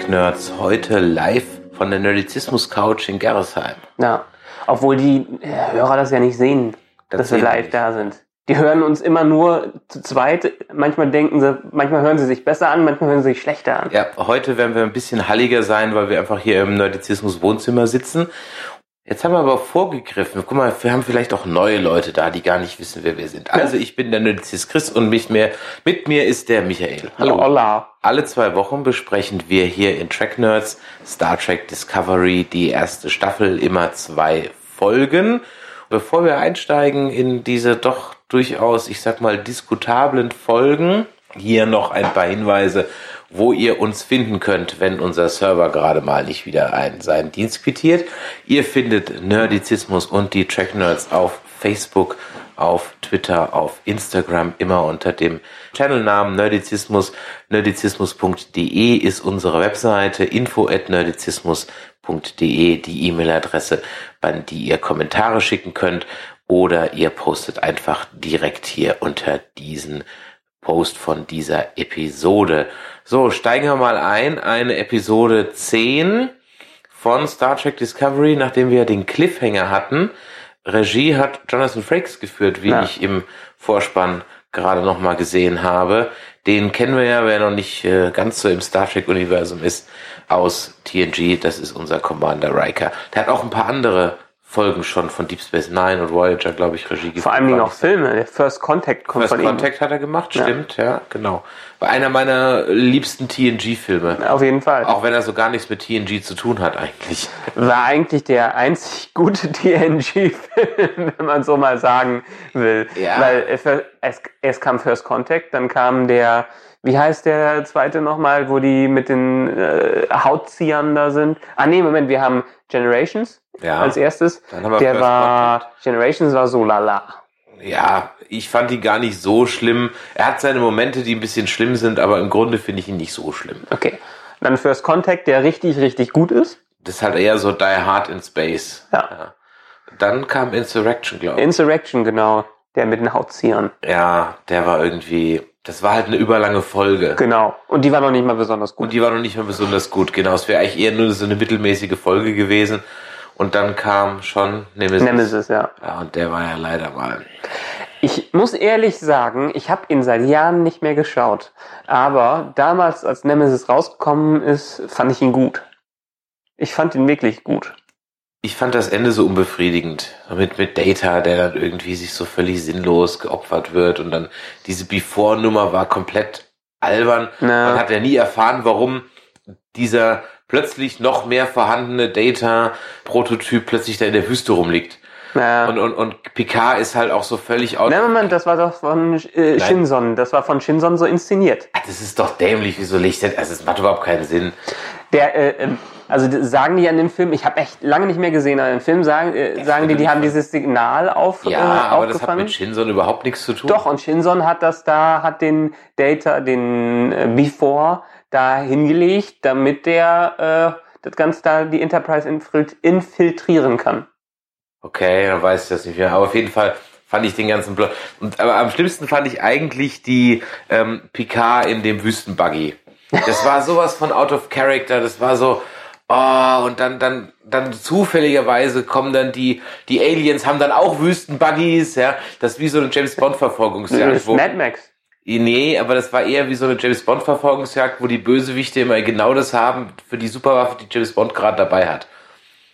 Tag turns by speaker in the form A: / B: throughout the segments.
A: von Track Nerds. Heute live von der Nerdizismus Couch in Gerresheim.
B: Ja, obwohl die äh, Hörer das ja nicht sehen,
A: Das
B: dass wir
A: sehen die
B: live
A: nicht.
B: da sind. Die hören uns immer nur zu zweit. Manchmal denken sie, manchmal hören sie sich besser an, manchmal hören sie sich schlechter an.
A: Ja, heute werden wir ein bisschen halliger sein, weil wir einfach hier im Nerdizismus Wohnzimmer sitzen. Jetzt haben wir aber vorgegriffen. Guck mal, wir haben vielleicht auch neue Leute da, die gar nicht wissen, wer wir sind. Also ich bin der Nerdizist Chris und mich mehr, mit mir ist der Michael.
B: Holla.
A: Alle zwei Wochen besprechen wir hier in Track Nerds Star Trek Discovery die erste Staffel, immer zwei Folgen. Bevor wir einsteigen in diese doch durchaus, ich sag mal, diskutablen Folgen, hier noch ein paar Hinweise, wo ihr uns finden könnt, wenn unser Server gerade mal nicht wieder ein, seinen Dienst quittiert. Ihr findet Nerdizismus und die Track Nerds auf Facebook, auf Twitter, auf Instagram, immer unter dem Channelnamen Nerdizismus. Nerdizismus.de ist unsere Webseite, info at nerdizismus.de die E-Mail-Adresse, an die ihr Kommentare schicken könnt oder ihr postet einfach direkt hier unter diesen Post von dieser Episode. So, steigen wir mal ein. Eine Episode 10 von Star Trek Discovery, nachdem wir den Cliffhanger hatten. Regie hat Jonathan Frakes geführt, wie
B: Ja.
A: ich im Vorspann gerade noch mal gesehen habe. Den kennen wir ja, wer noch nicht äh, ganz so im Star Trek-Universum ist, aus TNG. Das ist unser Commander Riker. Der hat auch ein paar andere Folgen schon von Deep Space Nine und Voyager, glaube ich, Regie geführt.
B: Vor allem auch Filme. Der First Contact kommt
A: First
B: von ihm.
A: Contact hat er gemacht,
B: Ja.
A: stimmt, ja, genau. War einer meiner liebsten TNG-Filme.
B: Auf jeden Fall.
A: Auch wenn er so gar nichts mit TNG zu tun hat eigentlich.
B: War eigentlich der einzig gute TNG-Film, wenn man so mal sagen will.
A: Ja.
B: Weil es, es, es kam First Contact, dann kam der, wie heißt der zweite nochmal, wo die mit den äh, Hautziehern da sind. Ah nee, Moment, wir haben Generations
A: Ja.
B: als erstes. Der war, Generations war so lala.
A: Ja, ich fand ihn gar nicht so schlimm. Er hat seine Momente, die ein bisschen schlimm sind, aber im Grunde finde ich ihn nicht so schlimm.
B: Okay. Dann First Contact, der richtig, richtig gut ist.
A: Das ist halt eher so Die Hard in Space.
B: Ja.
A: Dann kam Insurrection, glaube ich.
B: Insurrection, genau. Der mit den Hautziehern.
A: ja, der war irgendwie, das war halt eine überlange Folge.
B: Genau. Und die war noch nicht mal besonders gut.
A: Und die war noch nicht mal besonders gut, genau. Es wäre eigentlich eher nur so eine mittelmäßige Folge gewesen. Und dann kam schon Nemesis.
B: Nemesis, ja.
A: Ja, und der war ja leider mal.
B: Ich muss ehrlich sagen, ich habe ihn seit Jahren nicht mehr geschaut. Aber damals, als Nemesis rausgekommen ist, fand ich ihn gut. Ich fand ihn wirklich gut.
A: Ich fand das Ende so unbefriedigend. Mit, mit Data, der dann irgendwie sich so völlig sinnlos geopfert wird. Und dann diese Before-Nummer war komplett albern.
B: Na.
A: Man hat ja nie erfahren, warum dieser plötzlich noch mehr vorhandene Data-Prototyp plötzlich da in der Wüste rumliegt.
B: Ja.
A: Und, und, und Picard ist halt auch so völlig out.
B: Nein, Moment, das war doch von äh, Shinson. Das war von Shinson so inszeniert.
A: Ah, Das ist doch dämlich, wieso Licht. Also es macht überhaupt keinen Sinn.
B: Der, äh, ähm, also sagen die an dem Film, ich habe echt lange nicht mehr gesehen, aber im Film sagen, äh, sagen die, die haben dieses Signal auf,
A: Ja,
B: äh,
A: aber das hat mit Shinson überhaupt nichts zu tun.
B: Doch, und Shinson hat das da, hat den Data, den äh, Before da hingelegt, damit der äh, das Ganze da die Enterprise infil- infiltrieren kann.
A: Okay, dann weiß ich das nicht mehr. Aber auf jeden Fall fand ich den ganzen Plot. Und, aber am schlimmsten fand ich eigentlich die ähm, Picard in dem Wüstenbuggy. Das war sowas von out of character. Das war so, oh, und dann, dann, dann zufälligerweise kommen dann die, die Aliens haben dann auch Wüstenbuggies, ja. Das ist wie so eine James Bond Verfolgungsjagd.
B: Mad Max.
A: Nee, aber das war eher wie so eine James Bond Verfolgungsjagd, wo die Bösewichte immer genau das haben für die Superwaffe, die James Bond gerade dabei hat.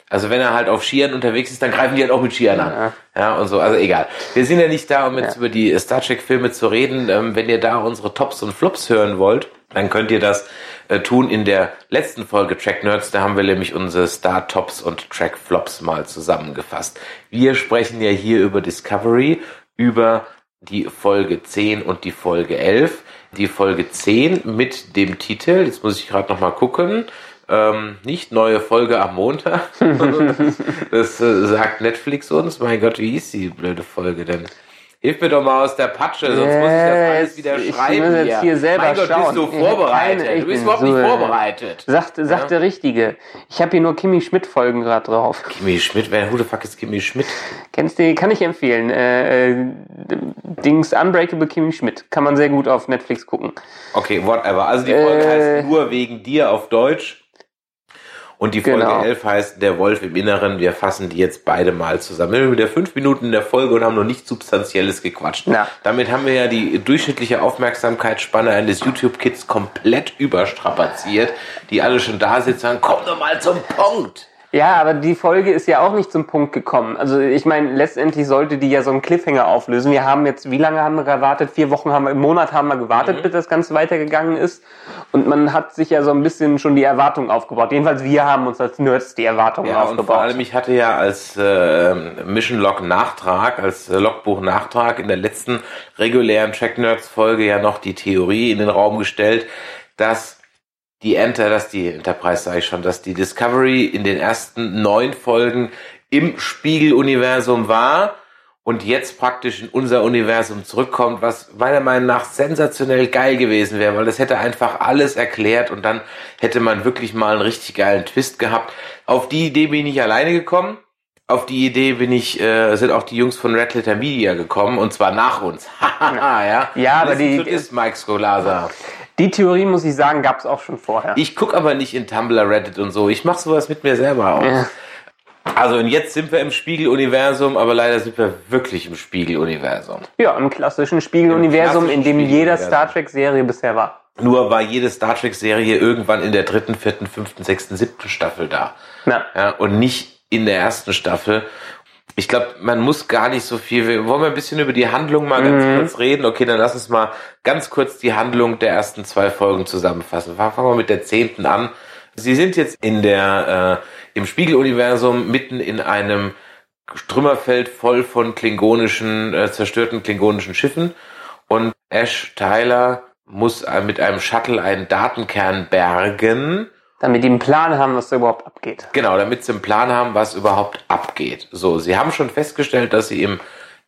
A: Also wenn er halt auf Skiern unterwegs ist, dann greifen die halt auch mit Skiern an.
B: Ja.
A: Ja, und so. Also egal. Wir sind ja nicht da, um jetzt
B: Ja.
A: über die Star Trek Filme zu reden. Ähm, wenn ihr da unsere Tops und Flops hören wollt, dann könnt ihr das äh, tun in der letzten Folge Track Nerds. Da haben wir nämlich unsere Star Tops und Track Flops mal zusammengefasst. Wir sprechen ja hier über Discovery, über die Folge 10 und die Folge 11. Die Folge 10 mit dem Titel, jetzt muss ich gerade noch mal gucken, ähm, nicht neue Folge am Montag. das äh, sagt Netflix uns. Mein Gott, wie hieß die blöde Folge denn? Hilf mir doch mal aus der Patsche, sonst muss ich das alles wieder
B: ich
A: schreiben.
B: muss jetzt hier selber
A: mein Gott,
B: schauen.
A: bist du
B: Ich
A: vorbereitet?
B: keine- ich
A: du bist überhaupt
B: so,
A: nicht
B: äh,
A: vorbereitet.
B: Sagt, sagt der Richtige. Ich habe hier nur Kimi Schmidt-Folgen gerade drauf.
A: Kimi Schmidt, wer who the fuck ist Kimi Schmidt?
B: Kennst du, kann ich empfehlen. Äh, äh, Dings Unbreakable Kimi Schmidt. Kann man sehr gut auf Netflix gucken.
A: Okay, whatever. Also die Folge
B: Äh.
A: heißt nur wegen dir auf Deutsch. Und die Folge
B: Genau.
A: 11 heißt Der Wolf im Inneren. Wir fassen die jetzt beide mal zusammen. Wir sind wieder fünf Minuten in der Folge und haben noch nichts Substanzielles gequatscht.
B: Na.
A: Damit haben wir ja die durchschnittliche Aufmerksamkeitsspanne eines YouTube-Kids komplett überstrapaziert, die alle schon da sitzen und sagen, komm doch mal zum Punkt.
B: Ja, aber die Folge ist ja auch nicht zum Punkt gekommen. Also ich meine, letztendlich sollte die ja so einen Cliffhanger auflösen. Wir haben jetzt, wie lange haben wir gewartet? Vier Wochen haben wir, im Monat haben wir gewartet, bis das Ganze weitergegangen ist. Und man hat sich ja so ein bisschen schon die Erwartung aufgebaut. Jedenfalls wir haben uns als Nerds die Erwartungen
A: Ja, und
B: aufgebaut.
A: vor allem, ich hatte ja als äh, Mission Log Nachtrag, als äh, Logbuch Nachtrag in der letzten regulären Track Nerds Folge ja noch die Theorie in den Raum gestellt, dass die Enter, dass die Enterprise sage ich schon, dass die Discovery in den ersten neun Folgen im Spiegeluniversum war und jetzt praktisch in unser Universum zurückkommt, was meiner Meinung nach sensationell geil gewesen wäre, weil das hätte einfach alles erklärt und dann hätte man wirklich mal einen richtig geilen Twist gehabt. Auf die Idee bin ich nicht alleine gekommen. Auf die Idee bin ich, äh, sind auch die Jungs von Red Letter Media gekommen und zwar nach uns. Ja.
B: Ja, aber die-
A: this, Mike Scolasa.
B: Die Theorie, muss ich sagen, gab es auch schon vorher.
A: Ich guck aber nicht in Tumblr, Reddit und so. Ich mach sowas mit mir selber auch.
B: Ja.
A: Also und jetzt sind wir im Spiegeluniversum, aber leider sind wir wirklich im Spiegeluniversum.
B: Ja, im klassischen Spiegeluniversum,
A: Im
B: in dem jeder. Star Trek-Serie bisher war.
A: Nur war jede Star Trek-Serie irgendwann in der dritten, vierten, fünften, sechsten, siebten Staffel da.
B: Na,
A: Ja, und nicht in der ersten Staffel. Ich glaube, man muss gar nicht so viel. Wir wollen wir ein bisschen über die Handlung mal ganz
B: Mhm.
A: kurz reden. Okay, dann lass uns mal ganz kurz die Handlung der ersten zwei Folgen zusammenfassen. Fangen wir mit der zehnten an. Sie sind jetzt in der äh, im Spiegeluniversum mitten in einem Trümmerfeld voll von klingonischen äh, zerstörten klingonischen Schiffen und Ash Tyler muss äh, mit einem Shuttle einen Datenkern bergen.
B: Damit die einen Plan haben, was da überhaupt abgeht.
A: Genau, damit sie einen Plan haben, was überhaupt abgeht. So, sie haben schon festgestellt, dass sie im,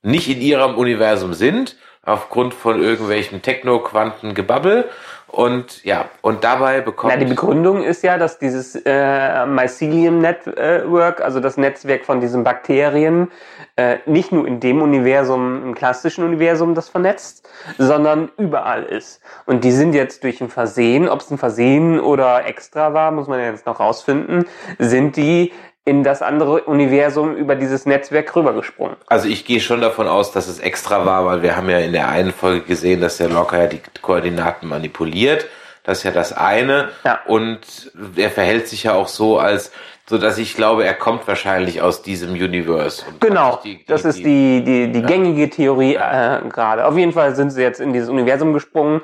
A: nicht in ihrem Universum sind, aufgrund von irgendwelchem Techno-Quanten-Gebabbel. Und ja, und dabei bekommt.
B: Na, die Begründung ist ja, dass dieses äh, Mycelium Network, also das Netzwerk von diesen Bakterien, äh, nicht nur in dem Universum, im klassischen Universum, das vernetzt, sondern überall ist. Und die sind jetzt durch ein Versehen, ob es ein Versehen oder extra war, muss man ja jetzt noch rausfinden, sind die in das andere Universum über dieses Netzwerk rübergesprungen.
A: Also ich gehe schon davon aus, dass es extra war, weil wir haben ja in der einen Folge gesehen, dass der Locker ja die Koordinaten manipuliert. Das ist ja das eine.
B: Ja.
A: Und er verhält sich ja auch so, als so dass ich glaube, er kommt wahrscheinlich aus diesem Universe.
B: Genau,
A: praktisch die-
B: das ist die, die, die gängige Theorie äh, gerade. Auf jeden Fall sind sie jetzt in dieses Universum gesprungen,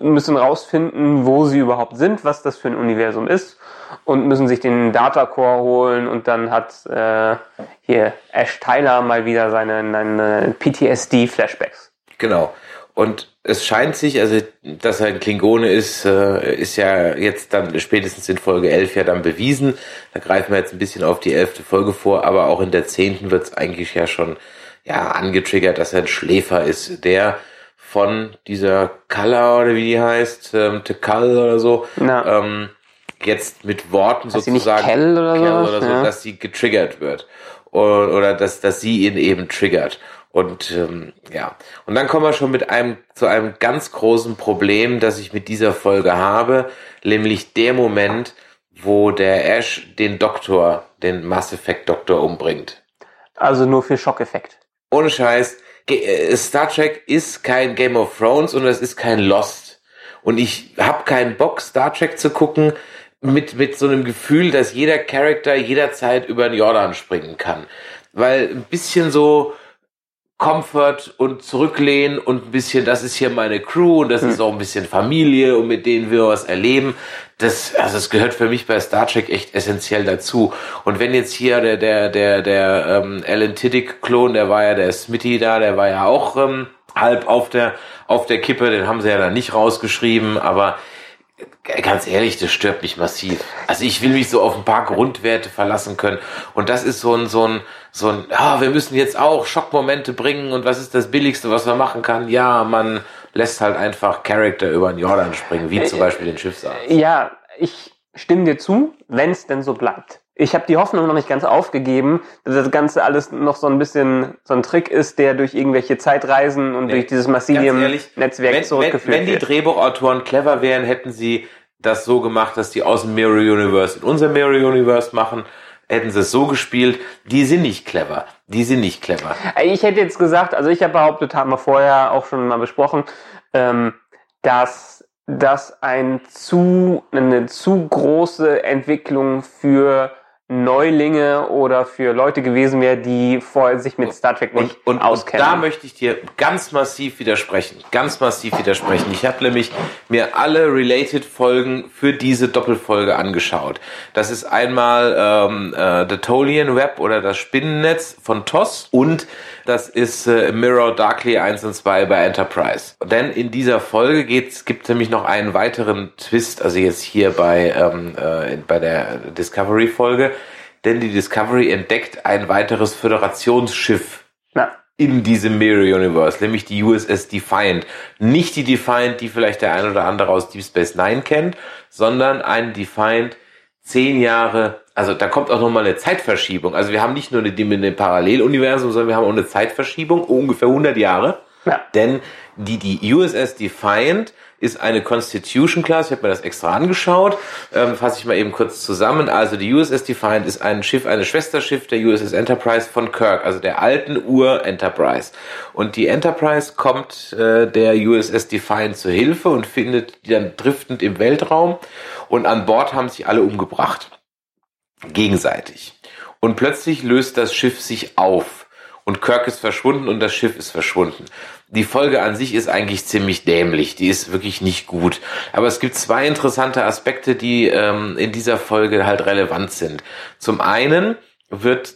B: müssen rausfinden, wo sie überhaupt sind, was das für ein Universum ist und müssen sich den Datacore holen und dann hat äh, hier Ash Tyler mal wieder seine, seine PTSD-Flashbacks.
A: Genau. Und es scheint sich, also dass er ein Klingone ist, äh, ist ja jetzt dann spätestens in Folge 11 ja dann bewiesen. Da greifen wir jetzt ein bisschen auf die elfte Folge vor, aber auch in der zehnten wird es eigentlich ja schon ja angetriggert, dass er ein Schläfer ist, der von dieser Kalla oder wie die heißt, ähm, Tekal oder so, ähm, jetzt mit Worten
B: Heißt
A: sozusagen
B: Kell oder
A: Kell oder so,
B: Ja.
A: dass sie getriggert wird oder, oder dass, dass sie ihn eben triggert. Und ähm, ja, und dann kommen wir schon mit einem zu einem ganz großen Problem, das ich mit dieser Folge habe, nämlich der Moment, wo der Ash den Doktor, den Mass Effect Doktor umbringt.
B: Also nur für Schockeffekt.
A: Ohne Scheiß, äh, Star Trek ist kein Game of Thrones und es ist kein Lost. Und ich habe keinen Bock, Star Trek zu gucken mit, mit so einem Gefühl, dass jeder Charakter jederzeit über den Jordan springen kann. Weil ein bisschen so Comfort und zurücklehnen und ein bisschen, das ist hier meine Crew und das ist auch ein bisschen Familie und mit denen wir was erleben. Das, also es gehört für mich bei Star Trek echt essentiell dazu. Und wenn jetzt hier der, der, der, der ähm, Alan Tiddick-Klon, der war ja der Smitty da, der war ja auch ähm, halb auf der, auf der Kippe, den haben sie ja dann nicht rausgeschrieben, aber ganz ehrlich, das stört mich massiv. Also ich will mich so auf ein paar Grundwerte verlassen können. Und das ist so ein, so ein, so ein, ah, wir müssen jetzt auch Schockmomente bringen und was ist das Billigste, was man machen kann? Ja, man lässt halt einfach Charakter über den Jordan springen, wie zum Beispiel den Schiffsarzt.
B: Ja, ich stimme dir zu, wenn es denn so bleibt. Ich habe die Hoffnung noch nicht ganz aufgegeben, dass das Ganze alles noch so ein bisschen so ein Trick ist, der durch irgendwelche Zeitreisen und
A: Nee,
B: durch dieses Massilium-Netzwerk
A: wenn, wenn,
B: zurückgeführt
A: wenn die
B: wird.
A: Drehbuchautoren clever wären, hätten sie das so gemacht, dass die aus dem Mirror Universe in unser Mirror Universe machen, hätten sie es so gespielt. Die sind nicht clever. Die sind nicht clever.
B: Ich hätte jetzt gesagt, also ich habe behauptet, haben wir vorher auch schon mal besprochen, ähm, dass das ein zu, eine zu große Entwicklung für Neulinge oder für Leute gewesen wäre, die vorher sich mit Star Trek nicht
A: Und, und, und
B: auskennen.
A: da möchte ich dir ganz massiv widersprechen. Ganz massiv widersprechen. Ich habe nämlich mir alle Related-Folgen für diese Doppelfolge angeschaut. Das ist einmal ähm, äh, The Tolian Web oder das Spinnennetz von TOS und das ist äh, Mirror Darkly 1 und 2 bei Enterprise. Denn in dieser Folge geht's, gibt nämlich noch einen weiteren Twist, also jetzt hier bei, ähm, äh, bei der Discovery-Folge, denn die Discovery entdeckt ein weiteres Föderationsschiff
B: Na,
A: in diesem Mirror Universe, nämlich die USS Defiant. Nicht die Defiant, die vielleicht der ein oder andere aus Deep Space Nine kennt, sondern ein Defiant zehn Jahre, also da kommt auch nochmal eine Zeitverschiebung. Also wir haben nicht nur eine, eine Paralleluniversum, sondern wir haben auch eine Zeitverschiebung, ungefähr 100 Jahre.
B: Ja.
A: Denn die, die USS Defiant ist eine Constitution Class. Ich habe mir das extra angeschaut. Ähm, Fasse ich mal eben kurz zusammen. Also die USS Defiant ist ein Schiff, eine Schwesterschiff der USS Enterprise von Kirk, also der alten Ur-Enterprise. Und die Enterprise kommt äh, der USS Defiant zur Hilfe und findet die dann driftend im Weltraum. Und an Bord haben sich alle umgebracht. Gegenseitig. Und plötzlich löst das Schiff sich auf. Und Kirk ist verschwunden und das Schiff ist verschwunden. Die Folge an sich ist eigentlich ziemlich dämlich. Die ist wirklich nicht gut. Aber es gibt zwei interessante Aspekte, die ähm, in dieser Folge halt relevant sind. Zum einen wird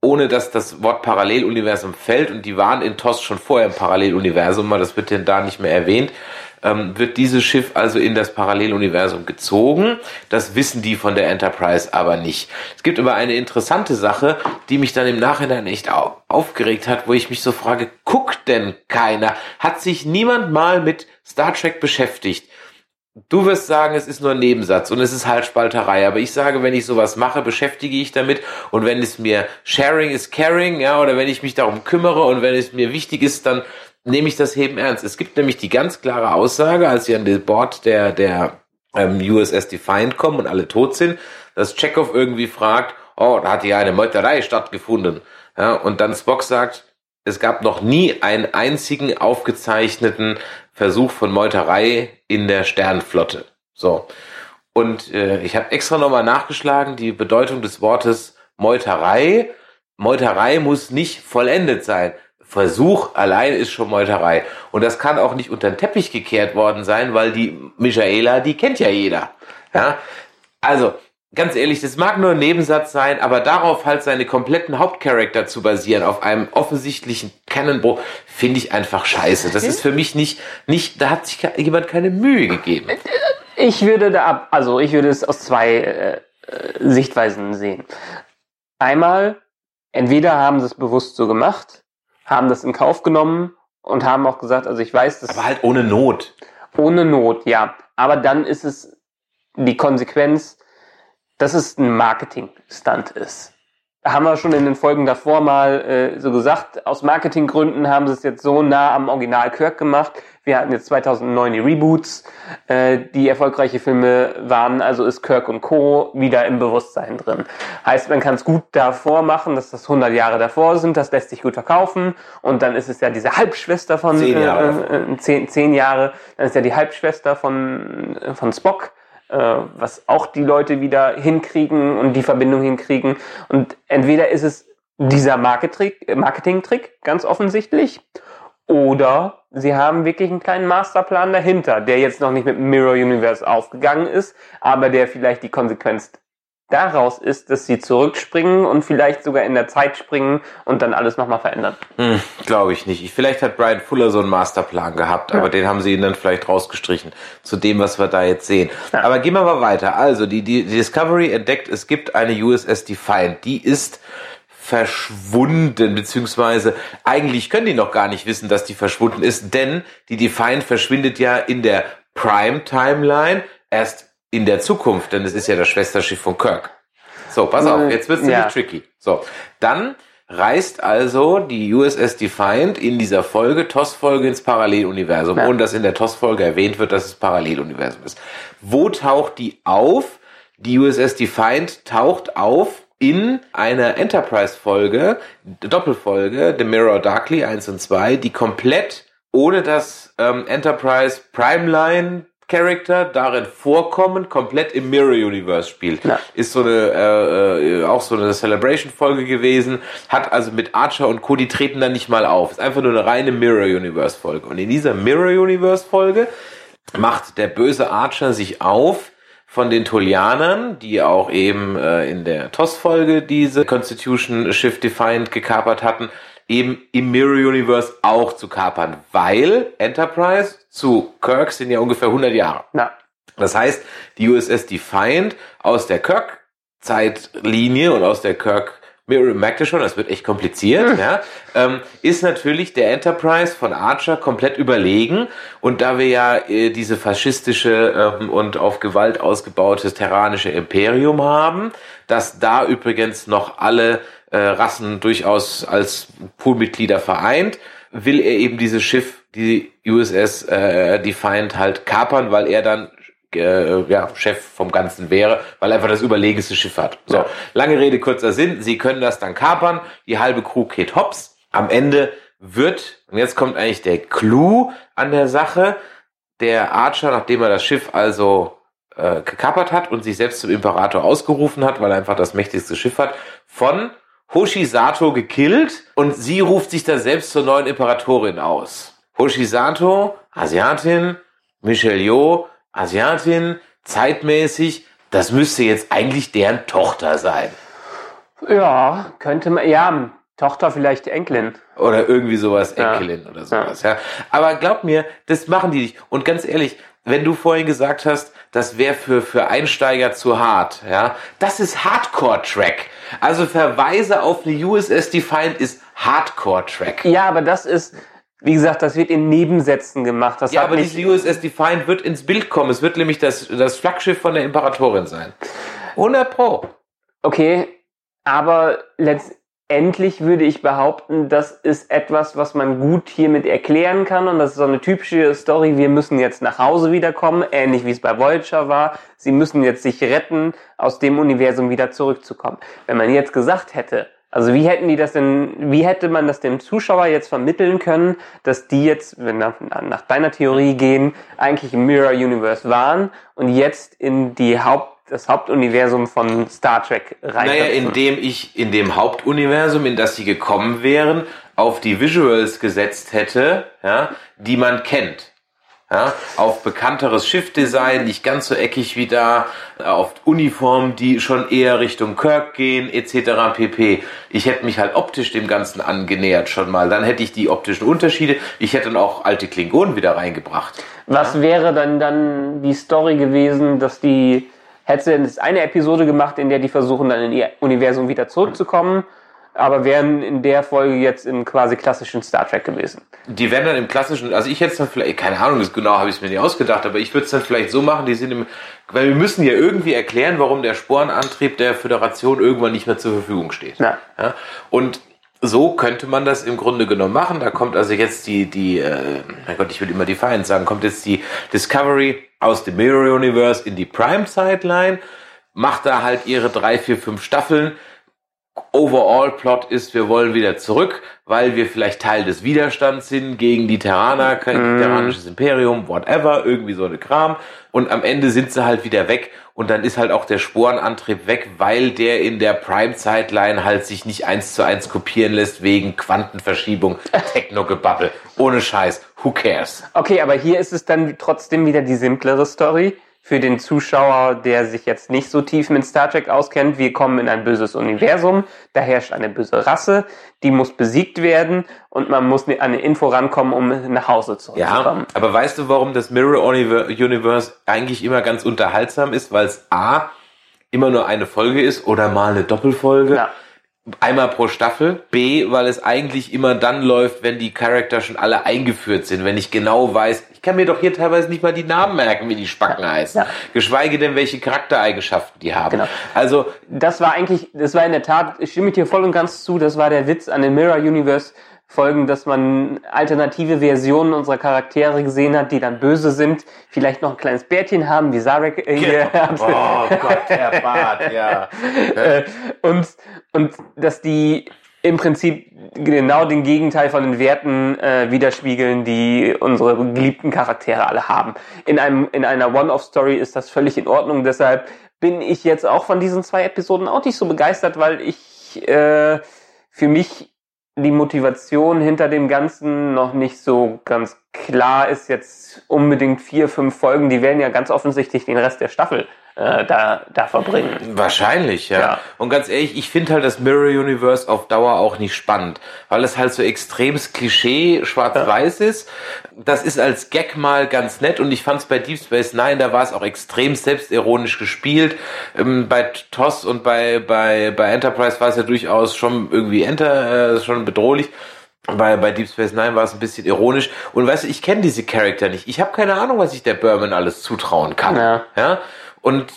A: ohne dass das Wort Paralleluniversum fällt, und die waren in TOS schon vorher im Paralleluniversum, aber das wird denn da nicht mehr erwähnt, ähm, wird dieses Schiff also in das Paralleluniversum gezogen. Das wissen die von der Enterprise aber nicht. Es gibt aber eine interessante Sache, die mich dann im Nachhinein echt au aufgeregt hat, wo ich mich so frage, guckt denn keiner? Hat sich niemand mal mit Star Trek beschäftigt? Du wirst sagen, es ist nur ein Nebensatz und es ist halt Spalterei. Aber ich sage, wenn ich sowas mache, beschäftige ich damit. Und wenn es mir Sharing is Caring, ja, oder wenn ich mich darum kümmere und wenn es mir wichtig ist, dann nehme ich das Heben ernst. Es gibt nämlich die ganz klare Aussage, als sie an den Bord der, der ähm, USS Defiant kommen und alle tot sind, dass Chekhov irgendwie fragt, oh, da hat ja eine Meuterei stattgefunden. Ja, und dann Spock sagt, es gab noch nie einen einzigen aufgezeichneten Versuch von Meuterei in der Sternflotte. So. Und äh, ich habe extra nochmal nachgeschlagen, die Bedeutung des Wortes Meuterei. Meuterei muss nicht vollendet sein. Versuch allein ist schon Meuterei. Und das kann auch nicht unter den Teppich gekehrt worden sein, weil die Michaela, die kennt ja jeder. Ja? Also, ganz ehrlich, das mag nur ein Nebensatz sein, aber darauf halt seine kompletten Hauptcharakter zu basieren, auf einem offensichtlichen Cannonball, finde ich einfach scheiße. Das ist für mich nicht, nicht, da hat sich jemand keine Mühe gegeben.
B: Ich würde da also ich würde es aus zwei äh, äh, Sichtweisen sehen. Einmal, entweder haben sie es bewusst so gemacht, haben das in Kauf genommen und haben auch gesagt, also ich weiß, dass
A: Aber halt ohne Not.
B: ohne Not, ja. Aber dann ist es die Konsequenz, dass es ein Marketing-Stunt ist. Haben wir schon in den Folgen davor mal äh, so gesagt, aus Marketinggründen haben sie es jetzt so nah am Original Kirk gemacht. Wir hatten jetzt 2009 die Reboots, äh, die erfolgreiche Filme waren, also ist Kirk und Co. wieder im Bewusstsein drin. Heißt, man kann es gut davor machen, dass das 100 Jahre davor sind, das lässt sich gut verkaufen und dann ist es ja diese Halbschwester von
A: Zehn Jahre
B: äh, äh, zehn, zehn Jahre, dann ist ja die Halbschwester von, äh, von Spock, äh, was auch die Leute wieder hinkriegen und die Verbindung hinkriegen. Und entweder ist es dieser Marketing- Marketing-Trick, ganz offensichtlich, oder sie haben wirklich einen kleinen Masterplan dahinter, der jetzt noch nicht mit Mirror Universe aufgegangen ist, aber der vielleicht die Konsequenz daraus ist, dass sie zurückspringen und vielleicht sogar in der Zeit springen und dann alles nochmal verändern.
A: Hm, Glaube ich nicht. Vielleicht hat Brian Fuller so einen Masterplan gehabt, aber den haben sie ihn dann vielleicht rausgestrichen zu dem, was wir da jetzt sehen.
B: Ja.
A: Aber gehen wir mal weiter. Also die, die, die Discovery entdeckt, es gibt eine USS Defiant. Die ist verschwunden, beziehungsweise eigentlich können die noch gar nicht wissen, dass die verschwunden ist, denn die Defiant verschwindet ja in der Prime-Timeline erst in der Zukunft, denn es ist ja das Schwesterschiff von Kirk. So, pass auf,
B: Äh,
A: jetzt wird's
B: ja.
A: nämlich tricky. So, dann reist also die USS Defiant in dieser Folge, TOS-Folge, ins Paralleluniversum,
B: Ja.
A: ohne dass in der TOS-Folge erwähnt wird, dass es Paralleluniversum ist. Wo taucht die auf? Die USS Defiant taucht auf in einer Enterprise-Folge, Doppelfolge, The Mirror Darkly 1 und 2, die komplett ohne das ähm, Enterprise Primeline Character darin vorkommen, komplett im Mirror Universe spielt.
B: Ja.
A: Ist so eine äh, äh, auch so eine Celebration Folge gewesen, hat also mit Archer und Co. die treten dann nicht mal auf. Ist einfach nur eine reine Mirror Universe Folge. Und in dieser Mirror Universe Folge macht der böse Archer sich auf von den Tolianern, die auch eben äh, in der TOS-Folge diese Constitution Shift Defiant gekapert hatten, eben im Mirror Universe auch zu kapern, weil Enterprise zu Kirk sind ja ungefähr 100 Jahre.
B: Na,
A: Das heißt, die USS Defiant aus der Kirk-Zeitlinie und aus der Kirk Mirror, merkt ihr schon, das wird echt kompliziert, ja, ähm, ist natürlich der Enterprise von Archer komplett überlegen. Und da wir ja äh, diese faschistische ähm, und auf Gewalt ausgebautes terranische Imperium haben, dass da übrigens noch alle äh, Rassen durchaus als Poolmitglieder vereint, will er eben dieses Schiff, die USS äh, Defiant halt kapern, weil er dann äh, ja, Chef vom Ganzen wäre, weil er einfach das überlegenste Schiff hat. So, lange Rede, kurzer Sinn, sie können das dann kapern, die halbe Crew geht hops. Am Ende wird, und jetzt kommt eigentlich der Clou an der Sache, der Archer, nachdem er das Schiff also äh, gekapert hat und sich selbst zum Imperator ausgerufen hat, weil er einfach das mächtigste Schiff hat, von Hoshisato gekillt und sie ruft sich da selbst zur neuen Imperatorin aus. Hoshisato, Asiatin, Michelle Yeoh, Asiatin, zeitmäßig, das müsste jetzt eigentlich deren Tochter sein.
B: ja, könnte man, ja, Tochter vielleicht Enkelin.
A: Oder irgendwie sowas,
B: Ja.
A: Enkelin oder sowas, ja. Aber glaub mir, das machen die nicht. Und ganz ehrlich, wenn du vorhin gesagt hast, das wäre für, für Einsteiger zu hart, ja, das ist Hardcore-Track. Also Verweise auf eine USS Defiant ist Hardcore-Track.
B: Ja, aber das ist, wie gesagt, das wird in Nebensätzen gemacht. Das
A: Ja, aber diese USS Defiant wird ins Bild kommen. Es wird nämlich das, das Flaggschiff von der Imperatorin sein. 100 Pro.
B: Okay, aber letztendlich würde ich behaupten, das ist etwas, was man gut hiermit erklären kann und das ist so eine typische Story, wir müssen jetzt nach Hause wiederkommen, ähnlich wie es bei Voyager war. Sie müssen jetzt sich retten, aus dem Universum wieder zurückzukommen. Wenn man jetzt gesagt hätte, also wie hätten die das denn, wie hätte man das dem Zuschauer jetzt vermitteln können, dass die jetzt, wenn nach, nach deiner Theorie gehen, eigentlich im Mirror Universe waren und jetzt in die Haupt, das Hauptuniversum von Star Trek rein.
A: Naja, indem ich in dem Hauptuniversum, in das sie gekommen wären, auf die Visuals gesetzt hätte, ja, die man kennt. Ja, auf bekannteres Schiffdesign, nicht ganz so eckig wie da, auf Uniformen, die schon eher Richtung Kirk gehen, etc. pp. Ich hätte mich halt optisch dem Ganzen angenähert schon mal. Dann hätte ich die optischen Unterschiede. Ich hätte dann auch alte Klingonen wieder reingebracht.
B: Was wäre dann dann die Story gewesen, dass die hätte es eine Episode gemacht, in der die versuchen dann in ihr Universum wieder zurückzukommen, aber wären in der Folge jetzt im quasi klassischen Star Trek gewesen.
A: Die werden dann im klassischen, also ich hätte es dann vielleicht, keine Ahnung, genau habe ich es mir nicht ausgedacht, aber ich würde es dann vielleicht so machen, die sind im, weil wir müssen ja irgendwie erklären, warum der Sporenantrieb der Föderation irgendwann nicht mehr zur Verfügung steht.
B: Ja.
A: Ja? Und so könnte man das im Grunde genommen machen. Da kommt also jetzt die, die, äh, mein Gott, ich will immer Defiant sagen, kommt jetzt die Discovery aus dem Mirror Universe in die Prime Sideline, macht da halt ihre drei, vier, fünf Staffeln, Overall Plot ist, wir wollen wieder zurück, weil wir vielleicht Teil des Widerstands sind gegen die Terraner, kein terranisches Imperium, whatever, irgendwie so eine Kram. Und am Ende sind sie halt wieder weg und dann ist halt auch der Sporenantrieb weg, weil der in der Prime-Zeitline halt sich nicht eins zu eins kopieren lässt wegen Quantenverschiebung, Techno-Gebabbel. Ohne Scheiß. Who cares?
B: Okay, aber hier ist es dann trotzdem wieder die simplere Story für den Zuschauer, der sich jetzt nicht so tief mit Star Trek auskennt. Wir kommen in ein böses Universum, da herrscht eine böse Rasse, die muss besiegt werden und man muss an eine Info rankommen, um nach Hause
A: Ja,
B: zurückzukommen.
A: aber weißt du, warum das Mirror Univer- Universe eigentlich immer ganz unterhaltsam ist? Weil es A, immer nur eine Folge ist oder mal eine Doppelfolge.
B: Ja.
A: einmal pro Staffel. B, weil es eigentlich immer dann läuft, wenn die Charakter schon alle eingeführt sind, wenn ich genau weiß, kann mir doch hier teilweise nicht mal die Namen merken, wie die Spacken heißen. Ja. Geschweige denn, welche Charaktereigenschaften die haben. Genau.
B: Also. Das war eigentlich, das war in der Tat, ich stimme dir voll und ganz zu, das war der Witz an den Mirror Universe Folgen, dass man alternative Versionen unserer Charaktere gesehen hat, die dann böse sind, vielleicht noch ein kleines Bärtchen haben, wie Sarek äh, hier
A: hat. Oh Gott, der Bart, ja.
B: Äh, und, und dass die im Prinzip genau den Gegenteil von den Werten äh, widerspiegeln, die unsere geliebten Charaktere alle haben. In, einem, in einer One-Off-Story ist das völlig in Ordnung. Deshalb bin ich jetzt auch von diesen zwei Episoden auch nicht so begeistert, weil ich äh, für mich die Motivation hinter dem Ganzen noch nicht so ganz klar ist. Jetzt unbedingt vier, fünf Folgen, die werden ja ganz offensichtlich den Rest der Staffel äh, da, da verbringen.
A: Wahrscheinlich, ja. ja. Und ganz ehrlich, ich finde halt das Mirror Universe auf Dauer auch nicht spannend, weil es halt so extremes Klischee schwarz-weiß ja. ist. Das ist als Gag mal ganz nett und ich fand es bei Deep Space Nine, da war es auch extrem selbstironisch gespielt. Ähm, bei TOS und bei, bei, bei Enterprise war es ja durchaus schon irgendwie enter, äh, schon bedrohlich bei, bei Deep Space Nine war es ein bisschen ironisch. Und weißt du, ich kenne diese Charakter nicht. Ich habe keine Ahnung, was ich der Berman alles zutrauen kann. Ja. ja? Und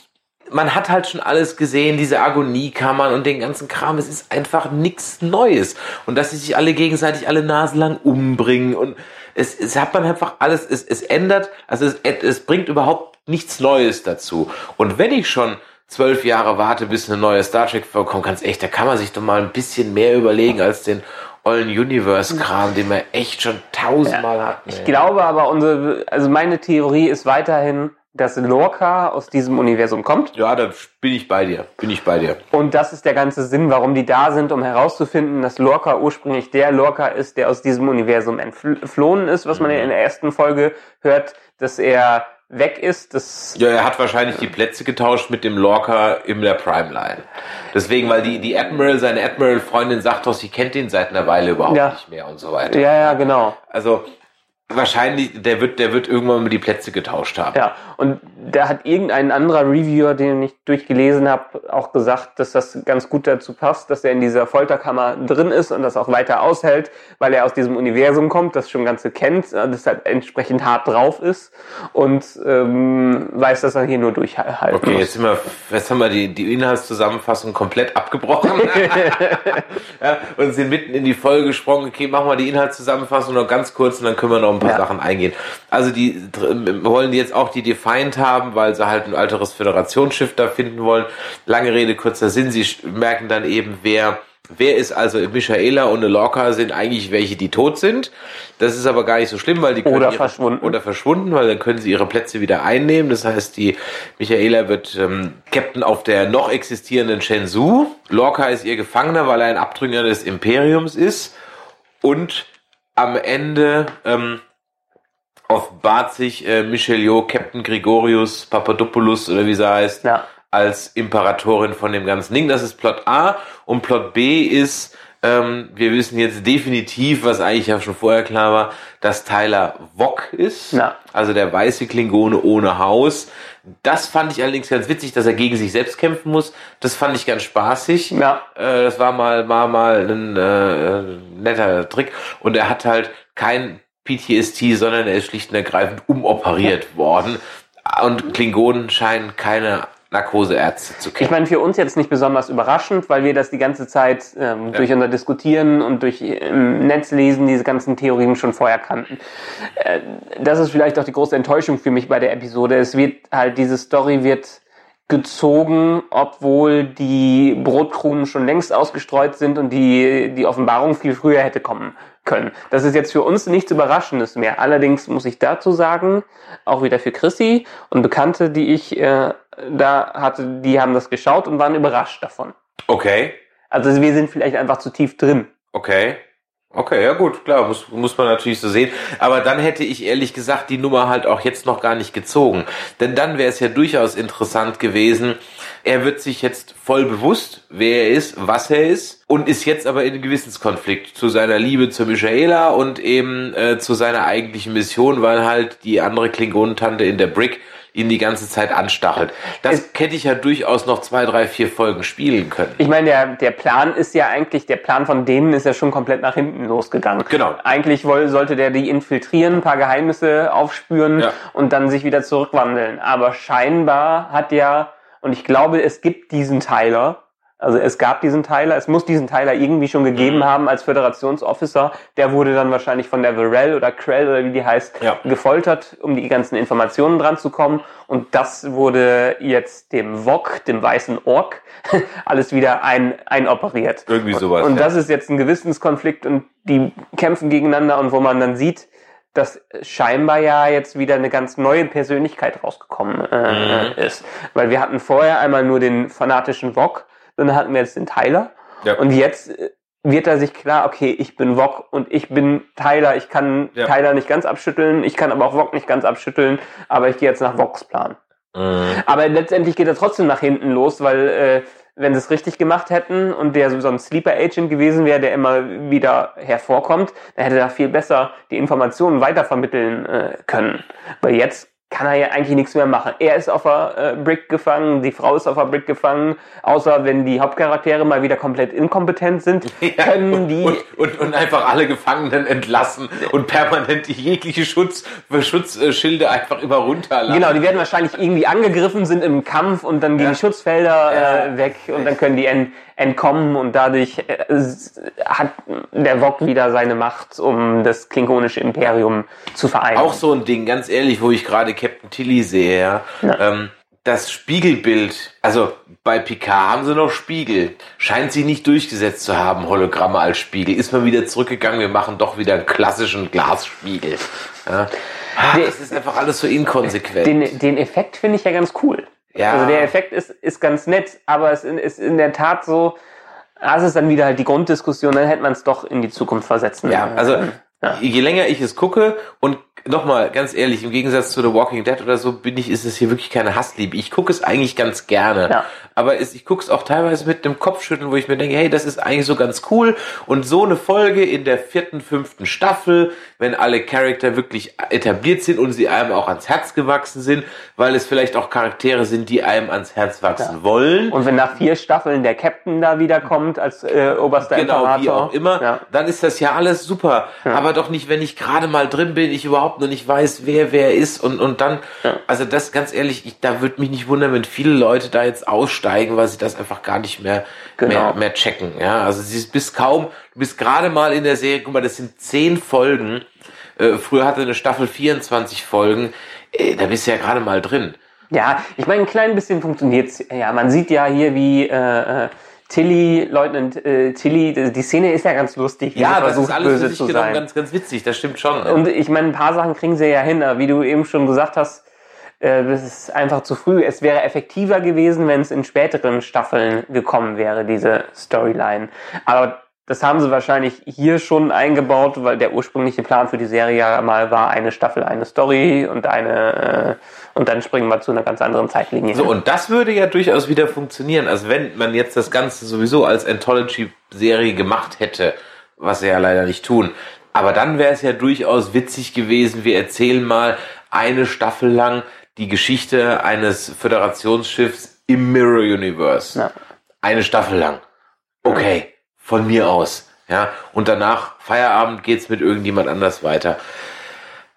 A: man hat halt schon alles gesehen, diese Agoniekammern und den ganzen Kram. Es ist einfach nichts Neues. Und dass sie sich alle gegenseitig alle naselang umbringen und es, es hat man einfach alles, es, es ändert, also es, es bringt überhaupt nichts Neues dazu. Und wenn ich schon zwölf Jahre warte, bis eine neue Star Trek vorkommt, ganz echt, da kann man sich doch mal ein bisschen mehr überlegen als den ollen Universe-Kram, den wir echt schon tausendmal ja, hatten.
B: Ich ey. glaube aber, unsere, also meine Theorie ist weiterhin, dass Lorca aus diesem Universum kommt.
A: Ja, da bin ich bei dir. Bin ich bei dir.
B: Und das ist der ganze Sinn, warum die da sind, um herauszufinden, dass Lorca ursprünglich der Lorca ist, der aus diesem Universum entflohen ist, was man mhm. in der ersten Folge hört, dass er weg ist. Das
A: ja, er hat wahrscheinlich die Plätze getauscht mit dem Lorca in der Prime Line. Deswegen, weil die, die Admiral, seine Admiral-Freundin sagt doch, sie kennt ihn seit einer Weile überhaupt ja. nicht mehr und so weiter.
B: Ja, ja, genau.
A: Also Wahrscheinlich, der wird, der wird irgendwann mal die Plätze getauscht haben.
B: Ja, und da hat irgendein anderer Reviewer, den ich durchgelesen habe, auch gesagt, dass das ganz gut dazu passt, dass er in dieser Folterkammer drin ist und das auch weiter aushält, weil er aus diesem Universum kommt, das schon Ganze kennt, deshalb entsprechend hart drauf ist und ähm, weiß, dass er hier nur durchhalten
A: Okay, muss. jetzt, sind wir, jetzt haben wir die, die Inhaltszusammenfassung komplett abgebrochen ja, und sind mitten in die Folge gesprungen. Okay, machen wir die Inhaltszusammenfassung noch ganz kurz und dann können wir noch ein paar ja. Sachen eingehen. Also die wollen jetzt auch die Defiant haben, weil sie halt ein alteres Föderationsschiff da finden wollen. Lange Rede, kurzer Sinn. Sie merken dann eben, wer Wer ist also Michaela und Lorca sind eigentlich welche, die tot sind. Das ist aber gar nicht so schlimm, weil die
B: können oder ihre, verschwunden
A: oder verschwunden, weil dann können sie ihre Plätze wieder einnehmen. Das heißt, die Michaela wird ähm, Captain auf der noch existierenden Shenzhou. Lorca ist ihr Gefangener, weil er ein Abtrünniger des Imperiums ist. Und am Ende ähm, offenbart sich äh, Michelieu, Captain Gregorius Papadopoulos oder wie sie heißt, ja. als Imperatorin von dem ganzen Ding. Das ist Plot A und Plot B ist, ähm, wir wissen jetzt definitiv, was eigentlich ja schon vorher klar war, dass Tyler Wok ist, ja. also der weiße Klingone ohne Haus. Das fand ich allerdings ganz witzig, dass er gegen sich selbst kämpfen muss. Das fand ich ganz spaßig. Ja. Äh, das war mal, mal, mal ein äh, netter Trick. Und er hat halt kein PTSD, sondern er ist schlicht und ergreifend umoperiert worden. Und Klingonen scheinen keine Narkoseärzte zu kennen.
B: Ich meine, für uns jetzt nicht besonders überraschend, weil wir das die ganze Zeit ähm, ja. durch unser Diskutieren und durch im Netz lesen diese ganzen Theorien schon vorher kannten. Äh, das ist vielleicht auch die große Enttäuschung für mich bei der Episode. Es wird halt, diese Story wird gezogen, obwohl die Brotkrumen schon längst ausgestreut sind und die, die Offenbarung viel früher hätte kommen können. Das ist jetzt für uns nichts Überraschendes mehr. Allerdings muss ich dazu sagen, auch wieder für Chrissy und Bekannte, die ich äh, da hatte, die haben das geschaut und waren überrascht davon.
A: Okay.
B: Also wir sind vielleicht einfach zu tief drin.
A: Okay. Okay, ja gut, klar, muss, muss man natürlich so sehen. Aber dann hätte ich ehrlich gesagt die Nummer halt auch jetzt noch gar nicht gezogen. Denn dann wäre es ja durchaus interessant gewesen. Er wird sich jetzt voll bewusst, wer er ist, was er ist und ist jetzt aber in Gewissenskonflikt zu seiner Liebe zu Michaela und eben äh, zu seiner eigentlichen Mission, weil halt die andere Klingonentante in der Brick ihn die ganze Zeit anstachelt. Das
B: Es-
A: hätte ich ja durchaus noch zwei, drei, vier Folgen spielen können.
B: Ich meine, der, der Plan ist ja eigentlich, der Plan von denen ist ja schon komplett nach hinten losgegangen.
A: Genau.
B: Eigentlich woll, sollte der die infiltrieren, ein paar Geheimnisse aufspüren
A: Ja.
B: und dann sich wieder zurückwandeln. Aber scheinbar hat ja, und ich glaube, es gibt diesen Tyler, also es gab diesen Tyler, es muss diesen Tyler irgendwie schon gegeben
A: Mhm.
B: haben als Föderationsofficer. Der wurde dann wahrscheinlich von der Varel oder Krell oder wie die heißt,
A: Ja.
B: gefoltert, um die ganzen Informationen dran zu kommen. Und das wurde jetzt dem Wok, dem weißen Ork, alles wieder ein, einoperiert.
A: Irgendwie sowas,
B: Und
A: ja.
B: das ist jetzt ein Gewissenskonflikt und die kämpfen gegeneinander und wo man dann sieht, dass scheinbar ja jetzt wieder eine ganz neue Persönlichkeit rausgekommen äh,
A: Mhm.
B: ist. Weil wir hatten vorher einmal nur den fanatischen Wok, dann hatten wir jetzt den Tyler.
A: Ja.
B: Und jetzt äh, wird er sich klar, okay, ich bin Wok und ich bin Tyler. Ich kann
A: Ja.
B: Tyler nicht ganz abschütteln, ich kann aber auch Wok nicht ganz abschütteln, aber ich gehe jetzt nach Woks Plan.
A: Mhm.
B: Aber letztendlich geht er trotzdem nach hinten los, weil äh, wenn sie es richtig gemacht hätten und der so ein Sleeper Agent gewesen wäre, der immer wieder hervorkommt, dann hätte er viel besser die Informationen weitervermitteln äh, können. Weil jetzt kann er ja eigentlich nichts mehr machen. Er ist auf der äh, Brick gefangen, die Frau ist auf der Brick gefangen, außer wenn die Hauptcharaktere mal wieder komplett inkompetent sind,
A: Ja,
B: können
A: und,
B: die
A: und, und, und einfach alle Gefangenen entlassen und permanent die jegliche Schutz, Schutzschilde einfach immer runterlassen.
B: Genau, die werden wahrscheinlich irgendwie angegriffen, sind im Kampf und dann gehen
A: Ja.
B: die Schutzfelder äh, weg und dann können die ent entkommen und dadurch äh, hat der Wok wieder seine Macht, um das klingonische Imperium zu vereinen.
A: Auch so ein Ding, ganz ehrlich, wo ich gerade Captain Tilly sehe, ja. Ähm, das Spiegelbild, also bei Picard haben sie noch Spiegel, scheint sie nicht durchgesetzt zu haben, Hologramme als Spiegel. Ist mal wieder zurückgegangen, wir machen doch wieder einen klassischen Glasspiegel. Ja.
B: Der-
A: das ist einfach alles so inkonsequent.
B: den, den Effekt finde ich ja ganz cool.
A: Ja.
B: Also der Effekt ist, ist ganz nett, aber es ist in der Tat so, das ist dann wieder halt die Grunddiskussion, dann hätte man es doch in die Zukunft versetzen.
A: Ja, also
B: Ja.
A: je länger ich es gucke und nochmal ganz ehrlich, im Gegensatz zu The Walking Dead oder so bin ich, ist es hier wirklich keine Hassliebe. Ich gucke es eigentlich ganz gerne.
B: Ja.
A: Aber es, ich gucke es auch teilweise mit dem Kopfschütteln, wo ich mir denke, hey, das ist eigentlich so ganz cool. Und so eine Folge in der vierten, fünften Staffel, wenn alle Charakter wirklich etabliert sind und sie einem auch ans Herz gewachsen sind, weil es vielleicht auch Charaktere sind, die einem ans Herz wachsen wollen.
B: Und wenn nach vier Staffeln der Captain da wiederkommt als äh, oberster
A: Genau,
B: Imperator.
A: wie auch immer,
B: Ja.
A: dann ist das ja alles super. Aber doch nicht, wenn ich gerade mal drin bin, ich überhaupt noch nicht weiß, wer wer ist und, und dann, also das ganz ehrlich, ich, da würde mich nicht wundern, wenn viele Leute da jetzt aussteigen, weil sie das einfach gar nicht mehr,
B: Genau.
A: mehr, mehr checken. Ja, also sie bist kaum, du bist gerade mal in der Serie, guck mal, das sind zehn Folgen. Äh, früher hatte eine Staffel 24 Folgen. Äh, da bist du ja gerade mal drin.
B: Ja, ich meine, ein klein bisschen funktioniert's. Ja, man sieht ja hier, wie äh, äh, Tilly, Leutnant äh, Tilly, die Szene ist ja ganz lustig.
A: Ja, das
B: versucht,
A: ist alles
B: böse zu sein.
A: ganz, ganz witzig, das stimmt schon.
B: Und ich meine, ein paar Sachen kriegen sie ja hin, aber wie du eben schon gesagt hast, äh, das ist einfach zu früh. Es wäre effektiver gewesen, wenn es in späteren Staffeln gekommen wäre, diese Storyline. Aber das haben sie wahrscheinlich hier schon eingebaut, weil der ursprüngliche Plan für die Serie ja mal war, eine Staffel, eine Story und eine äh, und dann springen wir zu einer ganz anderen Zeitlinie.
A: So, und das würde ja durchaus wieder funktionieren. Also wenn man jetzt das Ganze sowieso als Anthology-Serie gemacht hätte, was sie ja leider nicht tun. Aber dann wäre es ja durchaus witzig gewesen, wir erzählen mal eine Staffel lang die Geschichte eines Föderationsschiffs im Mirror Universe.
B: Ja.
A: Eine Staffel lang. Okay, von mir aus. Ja, und danach Feierabend geht's mit irgendjemand anders weiter.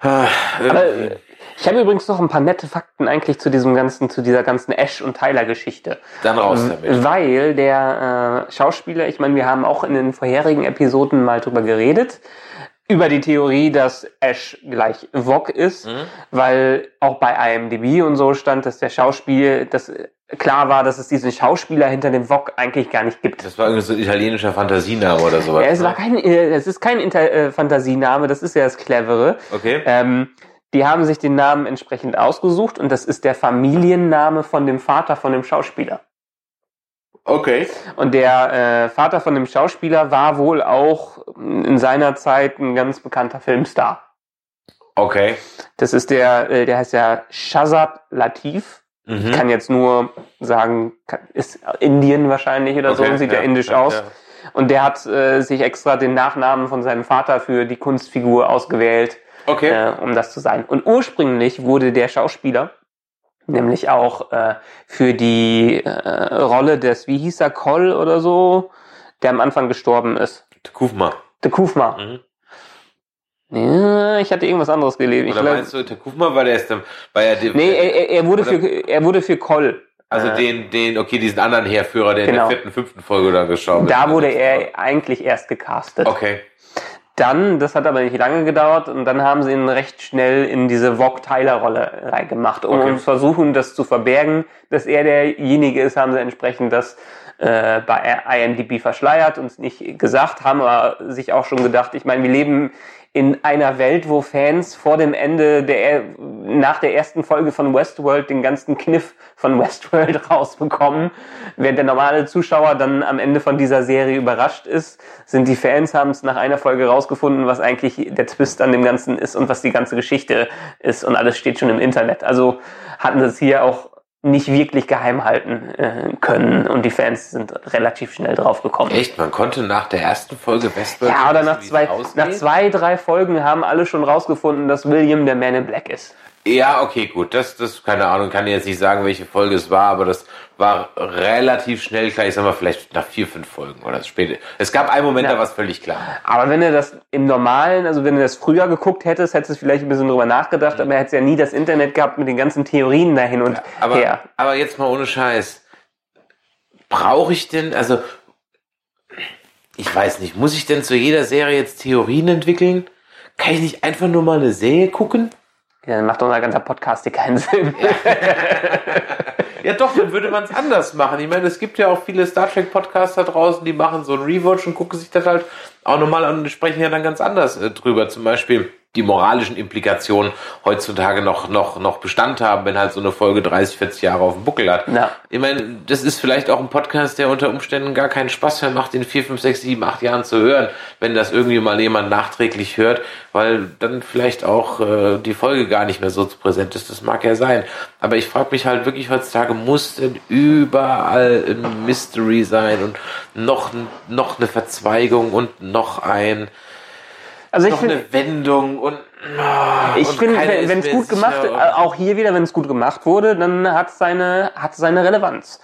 A: Ah,
B: Aber, äh, ich habe übrigens noch ein paar nette Fakten eigentlich zu diesem ganzen, zu dieser ganzen Ash und Tyler Geschichte.
A: Dann raus damit.
B: Weil der äh, Schauspieler, ich meine, wir haben auch in den vorherigen Episoden mal drüber geredet, über die Theorie, dass Ash gleich Vog ist,
A: Mhm.
B: weil auch bei IMDb und so stand, dass der Schauspiel, dass klar war, dass es diesen Schauspieler hinter dem Vog eigentlich gar nicht gibt.
A: Das war irgendwie so ein italienischer Fantasiename oder sowas.
B: Ja, es
A: ne?
B: war kein, äh, es ist kein Inter äh, Fantasiename, das ist ja das Clevere.
A: Okay.
B: Ähm, die haben sich den Namen entsprechend ausgesucht und das ist der Familienname von dem Vater von dem Schauspieler.
A: Okay.
B: Und der äh, Vater von dem Schauspieler war wohl auch in seiner Zeit ein ganz bekannter Filmstar.
A: Okay.
B: Das ist der, äh, der heißt ja Shazad Latif.
A: Mhm.
B: Ich kann jetzt nur sagen, ist Indien wahrscheinlich oder so
A: Okay,
B: und sieht
A: ja,
B: ja indisch
A: ja,
B: aus.
A: ja.
B: Und der hat äh, sich extra den Nachnamen von seinem Vater für die Kunstfigur ausgewählt,
A: Okay.
B: äh, um das zu sein. Und ursprünglich wurde der Schauspieler Nämlich auch äh, für die äh, Rolle des, wie hieß er, Koll oder so, der am Anfang gestorben ist.
A: Kufma.
B: Der Kufma.
A: Mhm.
B: Ja, ich hatte irgendwas anderes gelesen. Ich
A: Oder
B: glaub-
A: meinst du, der Kufma war der erste, war ja der,
B: nee, er, er- wurde
A: Oder-
B: für er wurde für Koll.
A: also
B: äh,
A: den, den, okay, diesen anderen Heerführer, der in
B: Genau.
A: der vierten, fünften Folge dann geschaut
B: Da wurde er eigentlich erst gecastet.
A: Okay.
B: Dann, das hat aber nicht lange gedauert, und dann haben sie ihn recht schnell in diese Vogue-Tyler-Rolle reingemacht. Um
A: Okay.
B: versuchen, das zu verbergen, dass er derjenige ist, haben sie entsprechend das äh, bei IMDb verschleiert und nicht gesagt, haben aber sich auch schon gedacht, ich meine, wir leben in einer Welt, wo Fans vor dem Ende der, nach der ersten Folge von Westworld den ganzen Kniff von Westworld rausbekommen. Während der normale Zuschauer dann am Ende von dieser Serie überrascht ist, sind die Fans, haben es nach einer Folge rausgefunden, was eigentlich der Twist an dem Ganzen ist und was die ganze Geschichte ist und alles steht schon im Internet. Also hatten es hier auch nicht wirklich geheim halten äh, können und die Fans sind relativ schnell drauf gekommen.
A: Echt? Man konnte nach der ersten Folge Westworld
B: Ja, oder nach zwei, nach zwei, drei Folgen haben alle schon rausgefunden, dass William der Man in Black ist.
A: Ja, okay, gut. Das, das, keine Ahnung, kann jetzt nicht sagen, welche Folge es war, aber das war relativ schnell klar. Ich sag mal, vielleicht nach vier, fünf Folgen oder später. Es gab einen Moment,
B: Ja.
A: da war es völlig klar.
B: Aber wenn du das im Normalen, also wenn du das früher geguckt hättest, hättest du vielleicht ein bisschen drüber nachgedacht, aber er hätte ja nie das Internet gehabt mit den ganzen Theorien dahin und
A: Aber,
B: her.
A: aber jetzt mal ohne Scheiß. Brauche ich denn, also, ich weiß nicht, muss ich denn zu jeder Serie jetzt Theorien entwickeln? Kann ich nicht einfach nur mal eine Serie gucken?
B: Ja, dann macht unser ganzer Podcast hier keinen Sinn.
A: Ja doch, dann würde man es anders machen. Ich meine, es gibt ja auch viele Star Trek Podcasts da draußen, die machen so ein Rewatch und gucken sich das halt auch nochmal an und sprechen ja dann ganz anders äh, drüber. Zum Beispiel die moralischen Implikationen heutzutage noch, noch, noch Bestand haben, wenn halt so eine Folge 30, 40 Jahre auf dem Buckel hat.
B: Ja.
A: Ich meine, das ist vielleicht auch ein Podcast, der unter Umständen gar keinen Spaß mehr macht, in 4, 5, 6, 7, 8 Jahren zu hören, wenn das irgendwie mal jemand nachträglich hört, weil dann vielleicht auch äh, die Folge gar nicht mehr so präsent ist. Das mag ja sein. Aber ich frage mich halt wirklich heutzutage, muss denn überall ein Mystery sein und noch, noch eine Verzweigung und noch ein
B: Also ich
A: noch
B: finde,
A: eine Wendung und ah,
B: ich finde, wenn es gut gemacht, äh, auch hier wieder, wenn es gut gemacht wurde, dann hat es seine, hat seine Relevanz.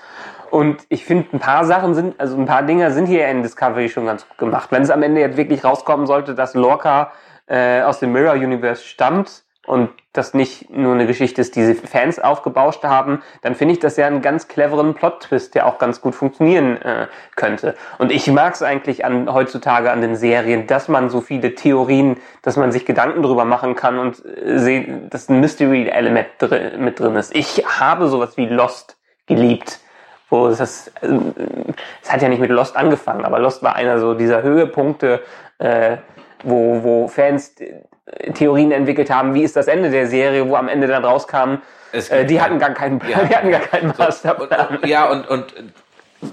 B: Und ich finde, ein paar Sachen sind, also ein paar Dinge sind hier in Discovery schon ganz gut gemacht. Wenn es am Ende jetzt wirklich rauskommen sollte, dass Lorca äh, aus dem Mirror Universe stammt und das nicht nur eine Geschichte ist, die sie Fans aufgebauscht haben, dann finde ich das ja einen ganz cleveren Plot-Twist, der auch ganz gut funktionieren äh, könnte. Und ich mag es eigentlich an, heutzutage an den Serien, dass man so viele Theorien, dass man sich Gedanken drüber machen kann und äh, dass ein Mystery-Element dr mit drin ist. Ich habe sowas wie Lost geliebt wo es das, äh, es hat ja nicht mit Lost angefangen, aber Lost war einer so dieser Höhepunkte, äh, wo, wo Fans Theorien entwickelt haben, wie ist das Ende der Serie, wo am Ende dann rauskam,
A: Es
B: äh,
A: gibt
B: die hatten gar keinen,
A: Ja.
B: die hatten gar keinen
A: und,
B: Masterplan.
A: und, ja, und, und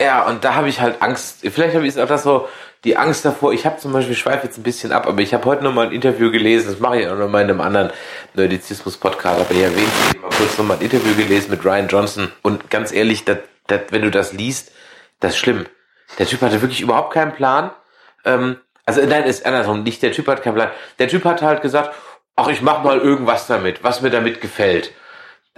A: ja, und da habe ich halt Angst. Vielleicht habe ich auch das so, die Angst davor. Ich habe zum Beispiel, ich schweife jetzt ein bisschen ab, aber ich habe heute noch mal ein Interview gelesen, das mache ich auch noch mal in einem anderen Nerdizismus-Podcast, aber ich erwähne es mal kurz noch mal ein Interview gelesen mit Ryan Johnson. Und ganz ehrlich, das, das, wenn du das liest, das ist schlimm. Der Typ hatte wirklich überhaupt keinen Plan. Ähm, also nein, ist andersrum, nicht der Typ hat keinen Plan. Der Typ hat halt gesagt, ach, ich mach mal irgendwas damit, was mir damit gefällt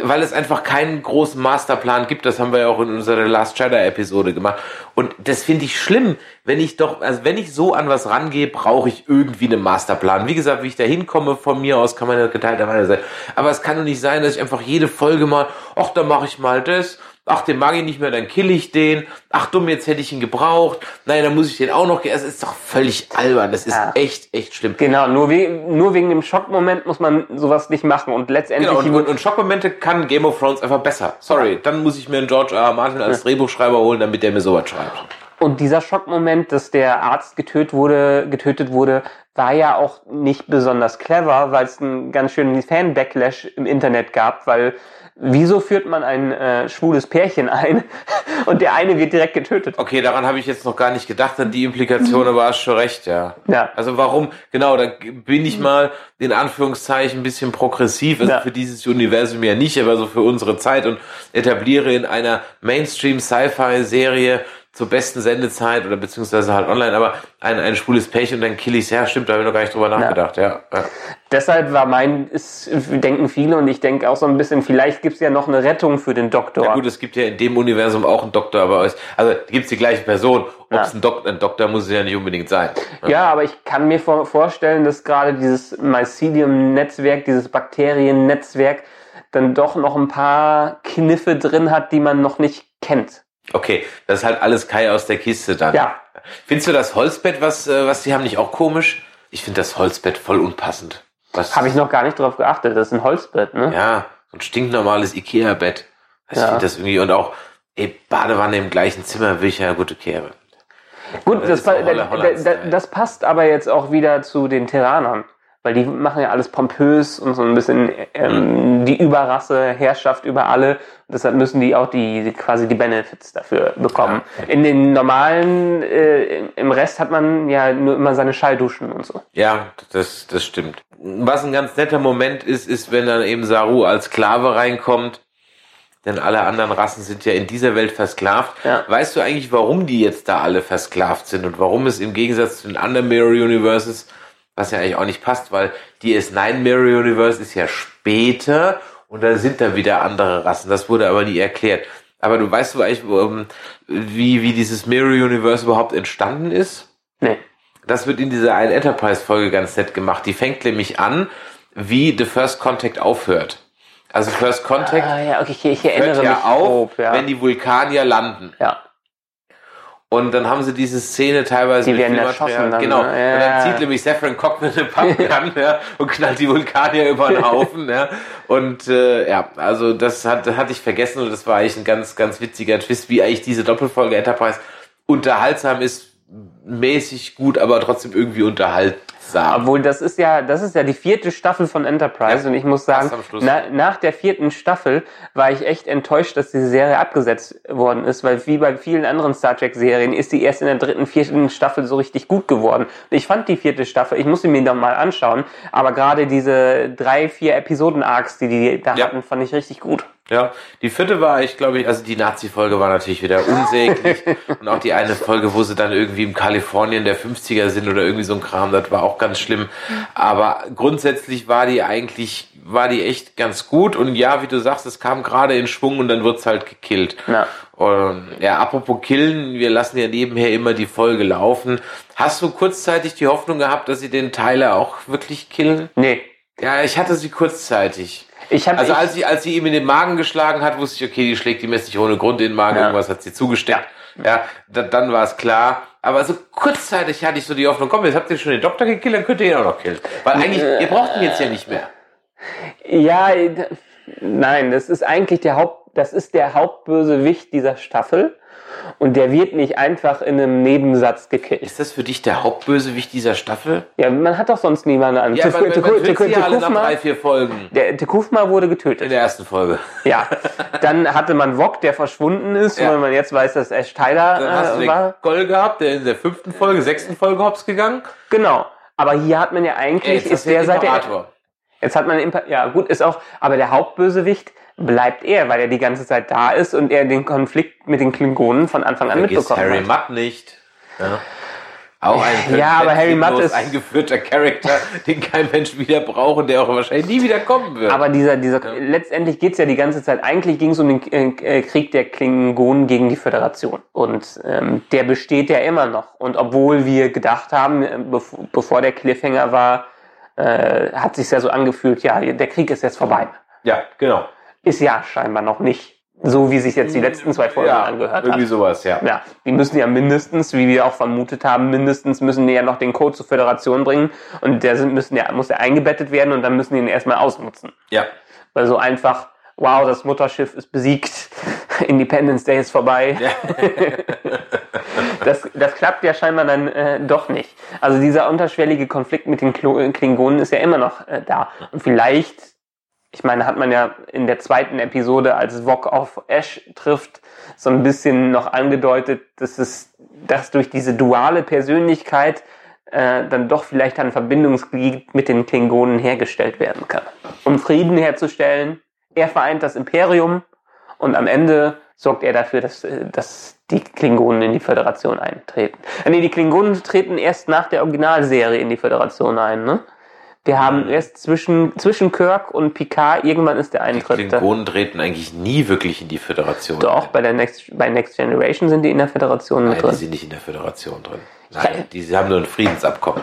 A: weil es einfach keinen großen Masterplan gibt. Das haben wir ja auch in unserer Last Jedi Episode gemacht. Und das finde ich schlimm, wenn ich doch, also wenn ich so an was rangehe, brauche ich irgendwie einen Masterplan. Wie gesagt, wie ich da hinkomme, von mir aus kann man ja geteilter Meinung sein. Aber es kann doch nicht sein, dass ich einfach jede Folge mal, ach, da mache ich mal das. Ach, den mag ich nicht mehr, dann kill ich den. Ach dumm, jetzt hätte ich ihn gebraucht. Nein, dann muss ich den auch noch. Es ist doch völlig albern. Das ist
B: Ja.
A: echt, echt schlimm.
B: Genau, nur, we nur wegen dem Schockmoment muss man sowas nicht machen und letztendlich
A: Genau, und, und, und Schockmomente kann Game of Thrones einfach besser. Sorry, dann muss ich mir einen George R. R. Martin als Drehbuchschreiber holen, damit der mir sowas schreibt.
B: Und dieser Schockmoment, dass der Arzt getötet wurde, getötet wurde, war ja auch nicht besonders clever, weil es einen ganz schönen Fan-Backlash im Internet gab, weil wieso führt man ein äh, schwules Pärchen ein und der eine wird direkt getötet?
A: Okay, daran habe ich jetzt noch gar nicht gedacht, an die Implikation, aber hast schon recht, ja.
B: Ja.
A: Also warum, genau, da bin ich mal in Anführungszeichen ein bisschen progressiv, also
B: Ja.
A: für dieses Universum ja nicht, aber so für unsere Zeit und etabliere in einer Mainstream-Sci-Fi-Serie zur besten Sendezeit oder beziehungsweise halt online, aber ein, ein schwules Pech und dann kill ich's. Ja, stimmt, da habe ich noch gar nicht drüber nachgedacht, ja. ja.
B: Deshalb war mein, ist, denken viele und ich denke auch so ein bisschen, vielleicht gibt's ja noch eine Rettung für den Doktor.
A: Ja gut, es gibt ja in dem Universum auch einen Doktor, aber es, also gibt's die gleiche Person. Ob
B: Ja.
A: es ein, Dok ein Doktor muss es ja nicht unbedingt sein.
B: Ja, aber ich kann mir vor, vorstellen, dass gerade dieses Mycelium-Netzwerk, dieses Bakteriennetzwerk, dann doch noch ein paar Kniffe drin hat, die man noch nicht kennt.
A: Okay, das ist halt alles Kai aus der Kiste dann.
B: Ja.
A: Findest du das Holzbett, was, äh, was die haben, nicht auch komisch? Ich finde das Holzbett voll unpassend. Was,
B: Habe ich noch gar nicht drauf geachtet. Das ist ein Holzbett, ne?
A: Ja, so ein stinknormales Ikea-Bett. Ich
B: Ja.
A: finde das irgendwie, und auch, ey, Badewanne im gleichen Zimmer, will ich ja, gut, okay, aber
B: Gut,
A: Das
B: das, pa- das passt aber jetzt auch wieder zu den Terranern. Weil die machen ja alles pompös und so ein bisschen ähm, die Überrasse, Herrschaft über alle. Und deshalb müssen die auch die, quasi die Benefits dafür bekommen. In den normalen, äh, im Rest hat man ja nur immer seine Schallduschen und so.
A: Ja, das, das stimmt. Was ein ganz netter Moment ist, ist, wenn dann eben Saru als Sklave reinkommt. Denn alle anderen Rassen sind ja in dieser Welt versklavt.
B: Ja.
A: Weißt du eigentlich, warum die jetzt da alle versklavt sind und warum es im Gegensatz zu den anderen Mirror Universes, was ja eigentlich auch nicht passt, weil die S9 Mirror Universe ist ja später und da sind da wieder andere Rassen. Das wurde aber nie erklärt. Aber du weißt du eigentlich, ähm, wie, wie dieses Mirror Universe überhaupt entstanden ist?
B: Nee.
A: Das wird in dieser einen Enterprise-Folge ganz nett gemacht. Die fängt nämlich an, wie The First Contact aufhört. Also First Contact
B: Ah, ja, okay, ich, ich erinnere
A: hört ja
B: mich
A: auf,
B: grob, ja.
A: wenn die Vulkanier landen.
B: ja.
A: Und dann haben sie diese Szene teilweise
B: Die werden erschossen dann,
A: Genau.
B: ne?
A: Und
B: Ja.
A: dann zieht nämlich Saffron Cockman eine Pumpgun ja, und knallt die Vulkanier über den Haufen. ja. Und äh, ja, also das hat, hatte ich vergessen und das war eigentlich ein ganz, ganz witziger Twist, wie eigentlich diese Doppelfolge Enterprise unterhaltsam ist, mäßig gut, aber trotzdem irgendwie unterhaltsam.
B: Obwohl, das ist ja, das ist ja die vierte Staffel von Enterprise
A: Ja,
B: und ich muss sagen, na, nach der vierten Staffel war ich echt enttäuscht, dass diese Serie abgesetzt worden ist, weil wie bei vielen anderen Star Trek Serien ist die erst in der dritten, vierten Staffel so richtig gut geworden. Und ich fand die vierte Staffel, ich muss sie mir noch mal anschauen, aber gerade diese drei, vier Episoden Arcs, die die da
A: Ja.
B: hatten, fand ich richtig gut.
A: Ja, die vierte war ich, glaube ich, also die Nazi-Folge war natürlich wieder unsäglich. und auch die eine Folge, wo sie dann irgendwie im Kalifornien der 50er sind oder irgendwie so ein Kram, das war auch ganz schlimm. Aber grundsätzlich war die eigentlich, war die echt ganz gut. Und ja, wie du sagst, es kam gerade in Schwung und dann wird's halt gekillt.
B: Ja.
A: Und ja, apropos killen, wir lassen ja nebenher immer die Folge laufen. Hast du kurzzeitig die Hoffnung gehabt, dass sie den Tyler auch wirklich killen?
B: Nee.
A: Ja, ich hatte sie kurzzeitig. Also als sie, als sie ihm in den Magen geschlagen hat, wusste ich, okay, die schlägt ihm jetzt nicht ohne Grund in den Magen,
B: Ja.
A: irgendwas hat sie zugesteckt. Ja, da, dann war es klar. Aber so kurzzeitig hatte ich so die Hoffnung, komm, jetzt habt ihr schon den Doktor gekillt, dann könnt ihr ihn auch noch killen. Weil eigentlich, ihr braucht ihn jetzt ja nicht mehr.
B: Ja, äh, nein, das ist eigentlich der Haupt, das ist der Hauptbösewicht dieser Staffel und der wird nicht einfach in einem Nebensatz gekillt.
A: Ist das für dich der Hauptbösewicht dieser Staffel?
B: Ja, man hat doch sonst niemanden an.
A: Ja, weil man, man alle nach drei, vier Folgen.
B: der Tekufma wurde
A: In
B: getötet.
A: der ersten Folge.
B: Ja, dann hatte man Wok, der verschwunden ist,
A: Ja.
B: weil man jetzt weiß, dass Ash Tyler
A: Dann hast du
B: äh,
A: den
B: war.
A: Goll gehabt, der in der fünften Folge, sechsten Folge hops gegangen.
B: Genau. Aber hier hat man ja eigentlich,
A: Jetzt
B: ist
A: du den
B: der seit der. Jetzt hat man den ja gut, ist auch, aber der Hauptbösewicht bleibt er, weil er die ganze Zeit da ist und er den Konflikt mit den Klingonen von Anfang an
A: Vergiss
B: mitbekommen
A: Harry
B: hat.
A: Mudd nicht. Ja. Auch ein
B: Ja, aber Harry Mudd ist-
A: eingeführter Charakter, den kein Mensch wieder braucht und der auch wahrscheinlich nie wieder kommen wird.
B: Aber dieser, dieser, letztendlich geht's ja die ganze Zeit, eigentlich ging es um den äh, äh, Krieg der Klingonen gegen die Föderation. Und ähm, der besteht ja immer noch. Und obwohl wir gedacht haben, äh, bev bevor der Cliffhanger war, äh, hat sich ja so angefühlt, ja, der Krieg ist jetzt vorbei.
A: ja, genau.
B: Ist ja scheinbar noch nicht. So wie sich jetzt die letzten zwei Folgen
A: ja,
B: angehört
A: irgendwie
B: hat.
A: sowas, ja.
B: Ja, die müssen ja mindestens, wie wir auch vermutet haben, mindestens müssen die ja noch den Code zur Föderation bringen und der sind, müssen ja, muss ja eingebettet werden und dann müssen die ihn erstmal ausnutzen.
A: Ja,
B: Weil so einfach, wow, das Mutterschiff ist besiegt, Independence Day ist vorbei. das, das klappt ja scheinbar dann äh, doch nicht. Also dieser unterschwellige Konflikt mit den Klo Klingonen ist ja immer noch äh, da. Und vielleicht, ich meine, hat man ja in der zweiten Episode, als Wok auf Ash trifft, so ein bisschen noch angedeutet, dass es, dass durch diese duale Persönlichkeit äh, dann doch vielleicht ein Verbindungsglied mit den Klingonen hergestellt werden kann. Um Frieden herzustellen, er vereint das Imperium und am Ende sorgt er dafür, dass, äh, dass die Klingonen in die Föderation eintreten. Äh, nee, die Klingonen treten erst nach der Originalserie in die Föderation ein, ne? Wir haben erst zwischen, zwischen Kirk und Picard, irgendwann ist der
A: Die
B: Eintritt. da.
A: Klingonen treten eigentlich nie wirklich in die Föderation.
B: Doch,
A: ein.
B: bei der Next, bei Next Generation sind die in der Föderation mit
A: Nein, die
B: drin.
A: sind nicht in der Föderation drin. Nein, die haben nur ein Friedensabkommen.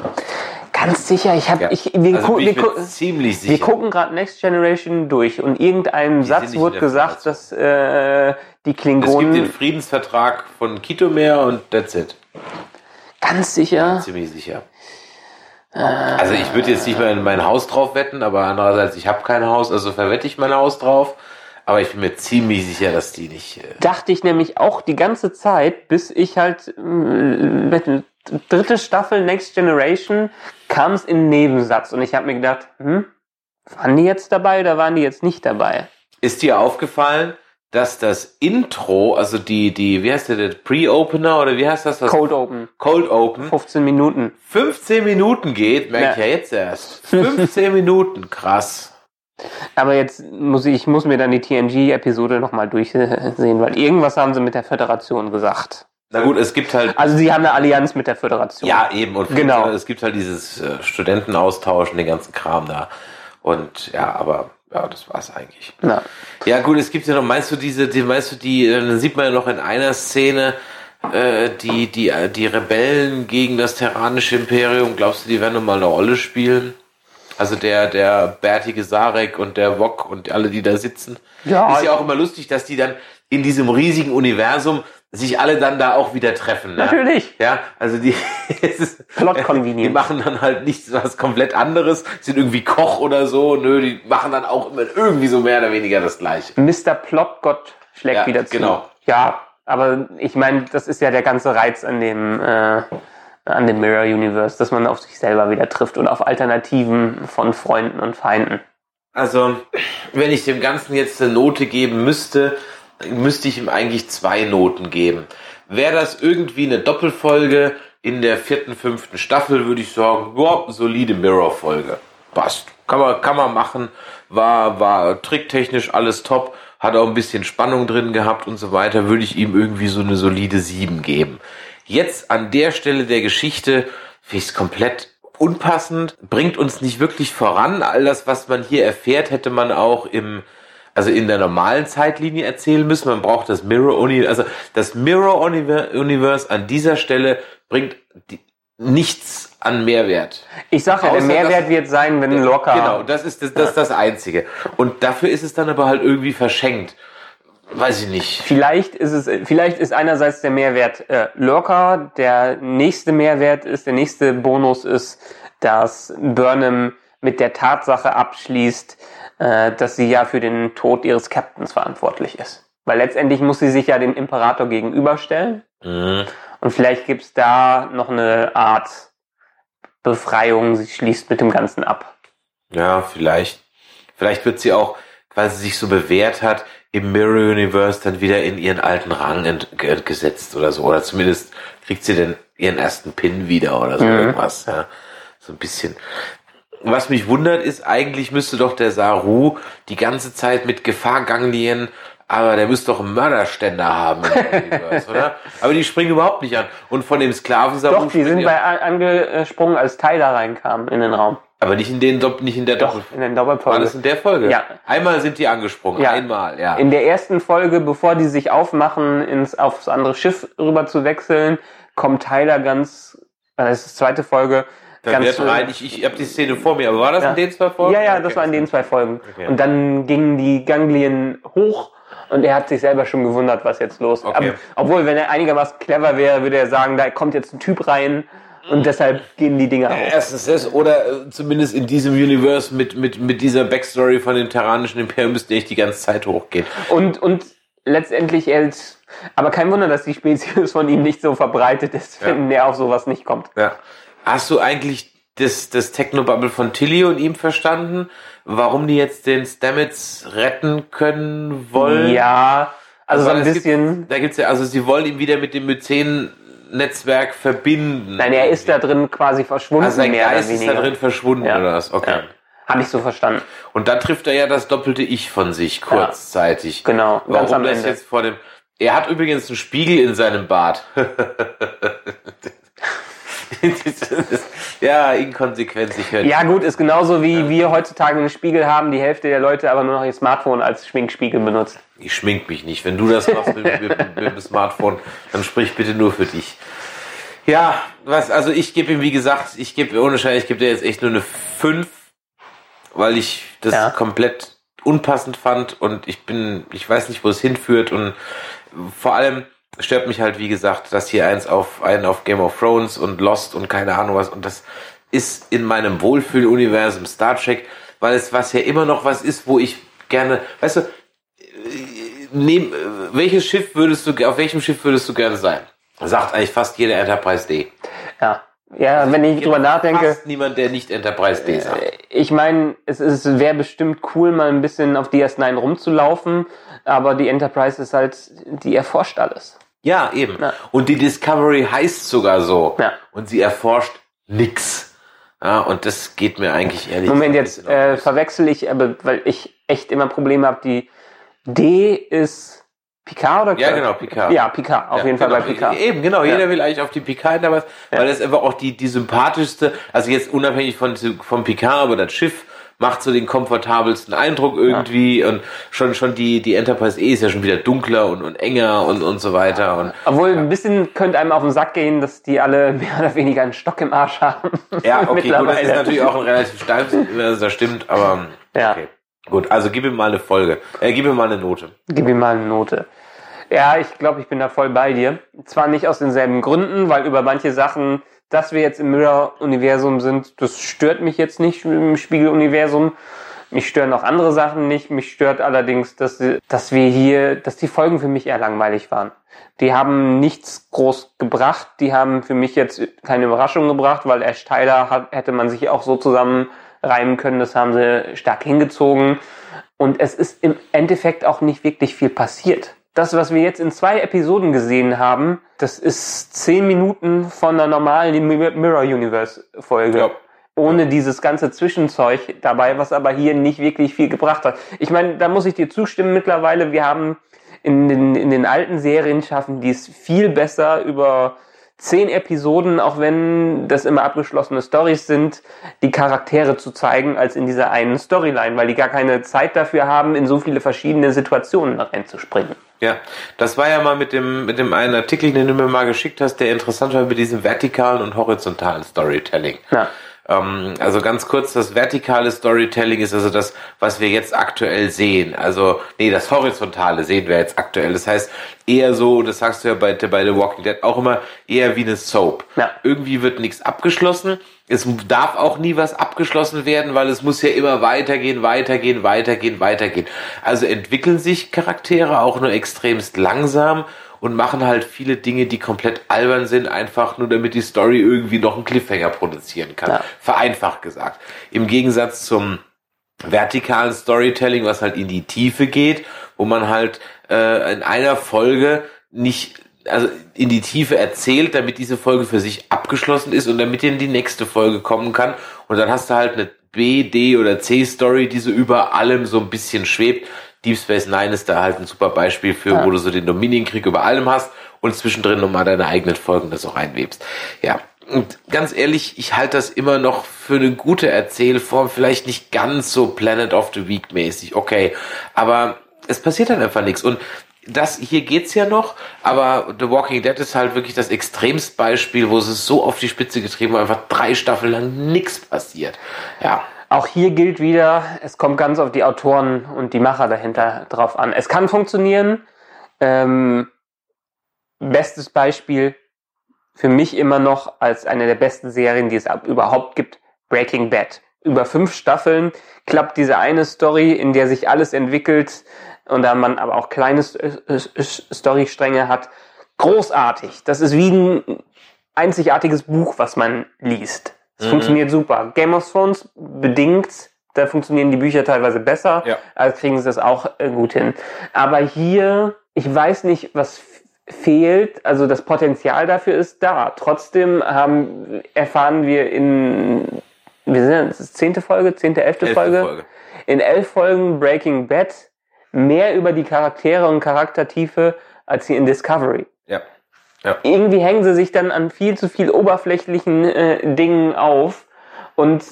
B: Ganz sicher, ich habe,
A: Ja.
B: ich, wir,
A: also
B: gu- wir,
A: ziemlich
B: wir
A: sicher.
B: gucken gerade Next Generation durch und irgendeinem
A: Die
B: Satz wurde gesagt, dass äh, die
A: es gibt
B: Klingonen
A: den Friedensvertrag von Kitomer und that's it.
B: ganz sicher.
A: Ziemlich sicher. Also ich würde jetzt nicht mal in mein Haus drauf wetten, aber andererseits, ich habe kein Haus, also verwette ich mein Haus drauf. Aber ich bin mir ziemlich sicher, dass die nicht. Äh,
B: dachte ich nämlich auch die ganze Zeit, bis ich halt äh, mit der dritte Staffel Next Generation kam es in Nebensatz und ich habe mir gedacht, hm, waren die jetzt dabei oder waren die jetzt nicht dabei?
A: ist dir aufgefallen, dass das Intro, also die, die, wie heißt der, der Pre-Opener oder wie heißt das? das
B: Cold Open,
A: Cold Open.
B: 15 Minuten.
A: 15 Minuten geht, merke ich
B: Ja.
A: ja jetzt erst. 15 Minuten, krass.
B: Aber jetzt muss ich, ich muss mir dann die TNG-Episode nochmal durchsehen, weil irgendwas haben sie mit der Föderation gesagt.
A: Na gut, es gibt halt
B: Also sie haben eine Allianz mit der Föderation.
A: Ja, eben. Und
B: Genau.
A: es gibt halt dieses äh, Studentenaustausch und den ganzen Kram da. Und ja, aber ja, das war's eigentlich.
B: Na,
A: Ja, gut, es gibt ja noch, meinst du diese, die, meinst du die, äh, dann sieht man ja noch in einer Szene, äh, die, die, äh, die Rebellen gegen das terranische Imperium, glaubst du, die werden nochmal eine Rolle spielen? Also der, der bärtige Sarek und der Wok und alle, die da sitzen.
B: Ja,
A: Ist ja auch immer lustig, dass die dann in diesem riesigen Universum sich alle dann da auch wieder treffen. Ne?
B: natürlich.
A: Ja, also die, es ist, die machen dann halt nichts was komplett anderes, sind irgendwie Koch oder so, nö, die machen dann auch immer irgendwie so mehr oder weniger das Gleiche.
B: Mr. Plotgott schlägt
A: Ja,
B: wieder zu.
A: genau.
B: Ja, aber ich meine, das ist ja der ganze Reiz an dem, äh, an dem Mirror Universe, dass man auf sich selber wieder trifft und auf Alternativen von Freunden und Feinden.
A: Also, wenn ich dem Ganzen jetzt eine Note geben müsste, müsste ich ihm eigentlich zwei Noten geben. Wäre das irgendwie eine Doppelfolge in der vierten, fünften Staffel, würde ich sagen, ja, solide Mirror-Folge. Passt. Kann man, kann man machen. War, war tricktechnisch alles top. Hat auch ein bisschen Spannung drin gehabt und so weiter. Würde ich ihm irgendwie so eine solide 7 geben. Jetzt an der Stelle der Geschichte finde ich es komplett unpassend, bringt uns nicht wirklich voran. All das, was man hier erfährt, hätte man auch im, also in der normalen Zeitlinie erzählen müssen. Man braucht das Mirror Universe, also das Mirror Univer- Universe an dieser Stelle bringt die, nichts an Mehrwert.
B: Ich sage ja, der Mehrwert
A: dass-
B: wird sein, wenn locker.
A: Genau, das ist das, das, ist das Einzige. Und dafür ist es dann aber halt irgendwie verschenkt. Weiß ich nicht.
B: Vielleicht ist es, vielleicht ist einerseits der Mehrwert äh, locker, der nächste Mehrwert ist, der nächste Bonus ist, dass Burnham mit der Tatsache abschließt, äh, dass sie ja für den Tod ihres Captains verantwortlich ist. Weil letztendlich muss sie sich ja dem Imperator gegenüberstellen.
A: Mhm.
B: Und vielleicht gibt's da noch eine Art Befreiung, sie schließt mit dem Ganzen ab.
A: Ja, vielleicht. Vielleicht wird sie auch, weil sie sich so bewährt hat, im Mirror Universe dann wieder in ihren alten Rang gesetzt oder so. Oder zumindest kriegt sie dann ihren ersten Pin wieder oder so
B: Mhm.
A: irgendwas. Ja. So ein bisschen. Was mich wundert ist, eigentlich müsste doch der Saru die ganze Zeit mit Gefahrganglien, aber der müsste doch einen Mörderständer haben oder? Aber die springen überhaupt nicht an. Und von dem Sklaven Saru
B: Doch, die sind bei an- angesprungen, als Tyler reinkam in den Raum.
A: aber nicht in den Dopp- nicht in der
B: Doch,
A: Doppel-
B: in den
A: War
B: Doppelfolge.
A: das in der Folge?
B: Ja.
A: Einmal sind die angesprungen.
B: Ja.
A: Einmal, ja.
B: In der ersten Folge, bevor die sich aufmachen, ins, aufs andere Schiff rüber zu wechseln, kommt Tyler ganz, äh, das ist die zweite Folge,
A: Dann
B: ganz
A: wird rein, ich, ich habe die Szene vor mir, aber war das
B: Ja.
A: in den zwei Folgen?
B: Ja, ja, das
A: Okay.
B: war in den zwei Folgen.
A: Okay.
B: Und dann gingen die Ganglien hoch und er hat sich selber schon gewundert, was jetzt los ist.
A: Okay.
B: Obwohl, wenn er einigermaßen clever wäre, würde er sagen, da kommt jetzt ein Typ rein und deshalb gehen die Dinger hoch.
A: Erstens das, oder äh, zumindest in diesem Universe mit, mit, mit dieser Backstory von dem terranischen Imperium müsste echt die ganze Zeit hochgehen.
B: Und, und letztendlich, er ist, aber kein Wunder, dass die Spezies von ihm nicht so verbreitet ist,
A: Ja.
B: wenn er auf sowas nicht kommt.
A: Ja. Hast du eigentlich das, das Technobubble von Tilly und ihm verstanden? Warum die jetzt den Stamets retten können wollen?
B: Ja, also so ein bisschen.
A: Gibt, da gibt's ja, also sie wollen ihn wieder mit dem Myzen-Netzwerk verbinden.
B: Nein, er ist da drin quasi verschwunden,
A: Also sein
B: mehr
A: Geist
B: oder
A: ist da drin verschwunden
B: Ja.
A: oder was? Okay.
B: Ja. Habe ich so verstanden.
A: Und dann trifft er ja das doppelte Ich von sich kurzzeitig.
B: Genau,
A: Warum
B: ganz am
A: das
B: Ende.
A: jetzt vor dem Er hat übrigens einen Spiegel in seinem Bad. ja, Inkonsequenz, ich höre
B: Ja, gut, ist genauso wie wir heutzutage einen Spiegel haben, die Hälfte der Leute aber nur noch ihr Smartphone als Schminkspiegel benutzt.
A: Ich schmink mich nicht. Wenn du das machst mit, mit, mit, mit dem Smartphone, dann sprich bitte nur für dich. Ja, was, also ich gebe ihm, wie gesagt, ich gebe, ohne Schein, ich gebe dir jetzt echt nur eine 5, weil ich das
B: Ja.
A: komplett unpassend fand und ich bin, ich weiß nicht, wo es hinführt und vor allem stört mich halt, wie gesagt, dass hier eins auf, einen auf Game of Thrones und Lost und keine Ahnung was und das ist in meinem Wohlfühluniversum Star Trek, weil es was ja immer noch was ist, wo ich gerne, weißt du, nehm, äh, welches Schiff würdest du, auf welchem Schiff würdest du gerne sein? Sagt eigentlich fast jeder Enterprise D.
B: Ja. Ja, wenn ich drüber nachdenke,
A: Fast niemand, der nicht Enterprise D sagt.
B: ich meine, es ist wäre bestimmt cool, mal ein bisschen auf DS9 rumzulaufen, aber die Enterprise ist halt, die erforscht alles.
A: Ja, eben.
B: Ja.
A: Und die Discovery heißt sogar so.
B: Ja.
A: Und sie erforscht nix. Ja, und das geht mir eigentlich ehrlich
B: Moment, jetzt äh, verwechsel ich, aber weil ich echt immer Probleme habe, die D ist Picard oder
A: Ja, genau, Picard.
B: Ja, Picard, auf
A: Ja,
B: jeden Fall
A: genau,
B: bei Picard.
A: Eben, genau.
B: Ja.
A: Jeder will eigentlich auf die Picard Enterprise, weil das einfach auch die, die sympathischste, also jetzt unabhängig von, vom Picard, aber das Schiff macht so den komfortabelsten Eindruck irgendwie und schon, schon die, die Enterprise E ist ja schon wieder dunkler und, und enger und, und so weiter und
B: Obwohl ein bisschen könnte einem auf den Sack gehen, dass die alle mehr oder weniger einen Stock im Arsch haben.
A: Ja, okay, gut, das ist natürlich auch ein relativ Universum, das stimmt, aber
B: Ja.
A: okay. Gut, also gib ihm mal eine Folge. Äh, gib ihm mal eine Note.
B: Gib ihm mal eine Note. Ja, ich glaube, ich bin da voll bei dir. Zwar nicht aus denselben Gründen, weil über manche Sachen, dass wir jetzt im Mirror-Universum sind, das stört mich jetzt nicht im Spiegel-Universum. Mich stören auch andere Sachen nicht. Mich stört allerdings, dass, dass wir hier, dass die Folgen für mich eher langweilig waren. Die haben nichts groß gebracht. Die haben für mich jetzt keine Überraschung gebracht, weil Ash Tyler hat, hätte man sich auch so zusammenreimen können. Das haben sie stark hingezogen. Und es ist im Endeffekt auch nicht wirklich viel passiert. Das, was wir jetzt in zwei Episoden gesehen haben, das ist zehn Minuten von einer normalen Mirror Universe Folge.
A: Ja.
B: Ohne dieses ganze Zwischenzeug dabei, was aber hier nicht wirklich viel gebracht hat. Ich meine, da muss ich dir zustimmen mittlerweile. Wir haben in den, in den alten Serien schaffen die es viel besser über zehn Episoden, auch wenn das immer abgeschlossene Stories sind, die Charaktere zu zeigen, als in dieser einen Storyline, weil die gar keine Zeit dafür haben, in so viele verschiedene Situationen reinzuspringen.
A: Ja, das war ja mal mit dem, mit dem einen Artikel, den du mir mal geschickt hast, der interessant war mit diesem vertikalen und horizontalen Storytelling.
B: Ja.
A: Ähm, also ganz kurz, das vertikale Storytelling ist also das, was wir jetzt aktuell sehen. Also, nee, das horizontale sehen wir jetzt aktuell. Das heißt, eher so, das sagst du ja bei, bei The Walking Dead auch immer, eher wie eine Soap.
B: Ja.
A: Irgendwie wird nichts abgeschlossen. Es darf auch nie was abgeschlossen werden, weil es muss ja immer weitergehen, weitergehen, weitergehen, weitergehen. Also entwickeln sich Charaktere auch nur extremst langsam und machen halt viele Dinge, die komplett albern sind, einfach nur damit die Story irgendwie noch einen Cliffhanger produzieren kann.
B: Ja.
A: Vereinfacht gesagt. Im Gegensatz zum vertikalen Storytelling, was halt in die Tiefe geht, wo man halt äh, in einer Folge nicht also in die Tiefe erzählt, damit diese Folge für sich abgeschlossen ist und damit in die nächste Folge kommen kann. Und dann hast du halt eine B, D oder C Story, die so über allem so ein bisschen schwebt. Deep Space Nine ist da halt ein super Beispiel für,
B: Ja.
A: wo du so den Dominienkrieg über allem hast und zwischendrin nochmal deine eigenen Folgen das auch einwebst. Ja. Und ganz ehrlich, ich halte das immer noch für eine gute Erzählform, vielleicht nicht ganz so Planet of the Week mäßig, okay. Aber es passiert dann einfach nichts. Und das hier geht's ja noch, aber The Walking Dead ist halt wirklich das extremst Beispiel, wo es so auf die Spitze getrieben haben, einfach drei Staffeln lang nichts passiert. Ja.
B: Auch hier gilt wieder, es kommt ganz auf die Autoren und die Macher dahinter drauf an. Es kann funktionieren. Ähm, bestes Beispiel für mich immer noch als eine der besten Serien, die es überhaupt gibt, Breaking Bad. Über fünf Staffeln klappt diese eine Story, in der sich alles entwickelt und da man aber auch kleine S- S- S- Storystränge hat. Großartig. Das ist wie ein einzigartiges Buch, was man liest. Es funktioniert super. Game of Thrones bedingt, da funktionieren die Bücher teilweise besser,
A: Ja.
B: also kriegen sie das auch äh, gut hin. Aber hier, ich weiß nicht, was fehlt, also das Potenzial dafür ist da. Trotzdem haben, erfahren wir in, wir sind, das zehnte Folge, zehnte, elfte,
A: Elfte
B: Folge,
A: Folge.
B: in elf Folgen Breaking Bad mehr über die Charaktere und Charaktertiefe als hier in Discovery.
A: Ja. ja.
B: Irgendwie hängen sie sich dann an viel zu viel oberflächlichen äh, Dingen auf und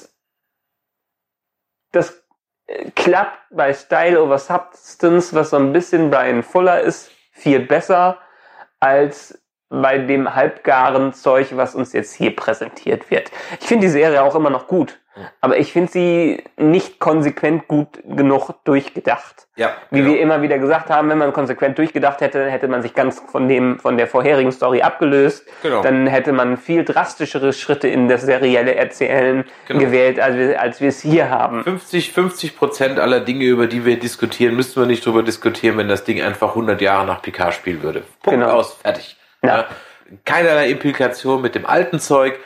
B: das äh, klappt bei Style over Substance, was so ein bisschen Brian Fuller ist, viel besser als bei dem halbgaren Zeug, was uns jetzt hier präsentiert wird. Ich finde die Serie auch immer noch gut, aber ich finde sie nicht konsequent gut genug durchgedacht.
A: Ja,
B: Wie
A: genau.
B: wir immer wieder gesagt haben, wenn man konsequent durchgedacht hätte, hätte man sich ganz von dem von der vorherigen Story abgelöst.
A: Genau.
B: Dann hätte man viel drastischere Schritte in das serielle Erzählen
A: Genau.
B: gewählt, als wir, als wir es hier haben.
A: 50, 50 Prozent aller Dinge, über die wir diskutieren, müssten wir nicht drüber diskutieren, wenn das Ding einfach 100 Jahre nach Picard spielen würde. Punkt
B: Genau.
A: aus, fertig.
B: Ja.
A: Keinerlei Implikation mit dem alten Zeug.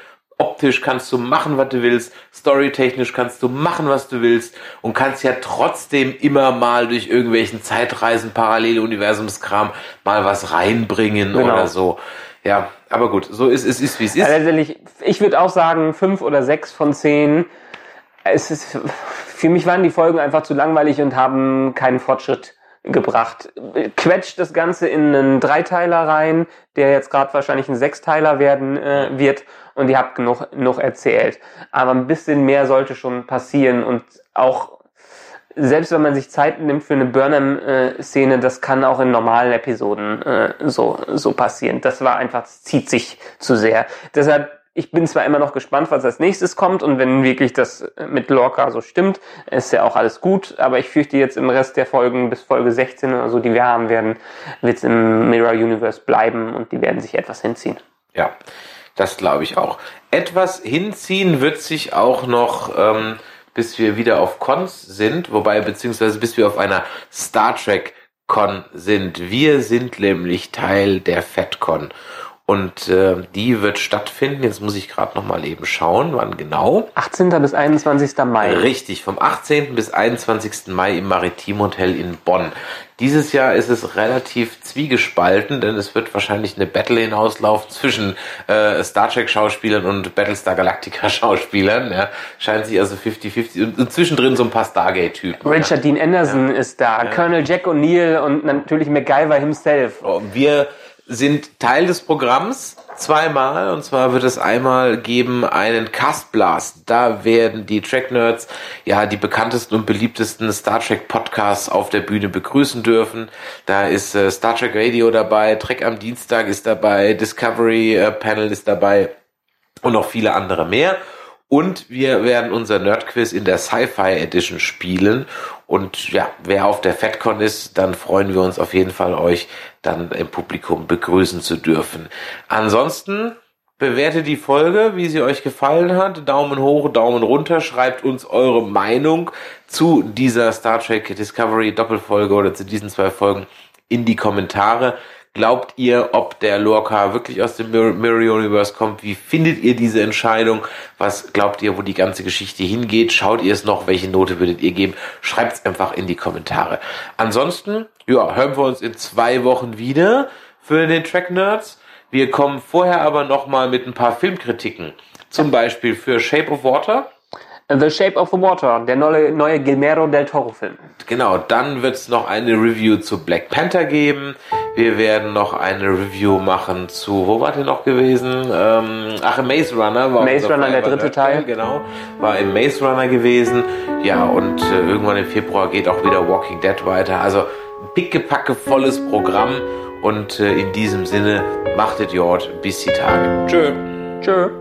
A: Optisch kannst du machen, was du willst. Storytechnisch kannst du machen, was du willst. Und kannst ja trotzdem immer mal durch irgendwelchen Zeitreisen, Paralleluniversumskram mal was reinbringen
B: Genau.
A: oder so. Ja, aber gut, so ist es, ist wie es ist.
B: Also letztendlich, ich würde auch sagen, fünf oder sechs von zehn. Es ist, für mich waren die Folgen einfach zu langweilig und haben keinen Fortschritt gebracht. Quetscht das Ganze in einen Dreiteiler rein, der jetzt gerade wahrscheinlich ein Sechsteiler werden äh, wird und ihr habt genug, genug erzählt. Aber ein bisschen mehr sollte schon passieren und auch selbst wenn man sich Zeit nimmt für eine Burnham-Szene, das kann auch in normalen Episoden äh, so, so passieren. Das war einfach, das zieht sich zu sehr. Deshalb, ich bin zwar immer noch gespannt, was als nächstes kommt und wenn wirklich das mit Lorca so stimmt, ist ja auch alles gut, aber ich fürchte jetzt im Rest der Folgen bis Folge 16 oder so, die wir haben werden, wird es im Mirror Universe bleiben und die werden sich etwas hinziehen.
A: Ja, das glaube ich auch. Etwas hinziehen wird sich auch noch, ähm, bis wir wieder auf Cons sind, wobei beziehungsweise bis wir auf einer Star Trek Con sind. Wir sind nämlich Teil der FedCon. Und äh, die wird stattfinden. Jetzt muss ich gerade noch mal eben schauen, wann genau.
B: 18. bis 21. Mai.
A: Richtig, vom 18. bis 21. Mai im Maritim Hotel in Bonn. Dieses Jahr ist es relativ zwiegespalten, denn es wird wahrscheinlich eine Battle hinauslaufen zwischen äh, Star Trek Schauspielern und Battlestar Galactica Schauspielern. Ja. Scheint sich also 50-50 und, zwischendrin so ein paar Stargate-Typen.
B: Richard Dean Anderson ist da, Colonel Jack O'Neill und natürlich MacGyver himself.
A: Oh, Wir sind Teil des Programms zweimal und zwar wird es einmal geben einen Castblast. Da werden die Track Nerds ja die bekanntesten und beliebtesten Star Trek Podcasts auf der Bühne begrüßen dürfen. Da ist äh, Star Trek Radio dabei, Trek am Dienstag ist dabei, Discovery äh, Panel ist dabei und noch viele andere mehr. Und wir werden unser Nerdquiz in der Sci-Fi Edition spielen. Und ja, wer auf der FedCon ist, dann freuen wir uns auf jeden Fall, euch dann im Publikum begrüßen zu dürfen. Ansonsten bewertet die Folge, wie sie euch gefallen hat. Daumen hoch, Daumen runter. Schreibt uns eure Meinung zu dieser Star Trek Discovery Doppelfolge oder zu diesen zwei Folgen in die Kommentare. Glaubt ihr, ob der Lorca wirklich aus dem Mir- Mirror Universe kommt? Wie findet ihr diese Entscheidung? Was glaubt ihr, wo die ganze Geschichte hingeht? Schaut ihr es noch? Welche Note würdet ihr geben? Schreibt es einfach in die Kommentare. Ansonsten, ja, hören wir uns in zwei Wochen wieder für den Track Nerds. Wir kommen vorher aber nochmal mit ein paar Filmkritiken. Zum Beispiel für Shape of Water.
B: The Shape of the Water, der neue, neue Guillermo del Toro Film.
A: Genau, dann wird es noch eine Review zu Black Panther geben. Wir werden noch eine Review machen zu, wo war der noch gewesen? Ähm, ach, im Maze Runner. War
B: Maze Runner, der dritte Teil.
A: Genau, war im Maze Runner gewesen. Ja, und äh, irgendwann im Februar geht auch wieder Walking Dead weiter. Also pickepacke volles Programm. Und äh, in diesem Sinne, machtet Jord bis die Tage. Tschö.
B: Tschö.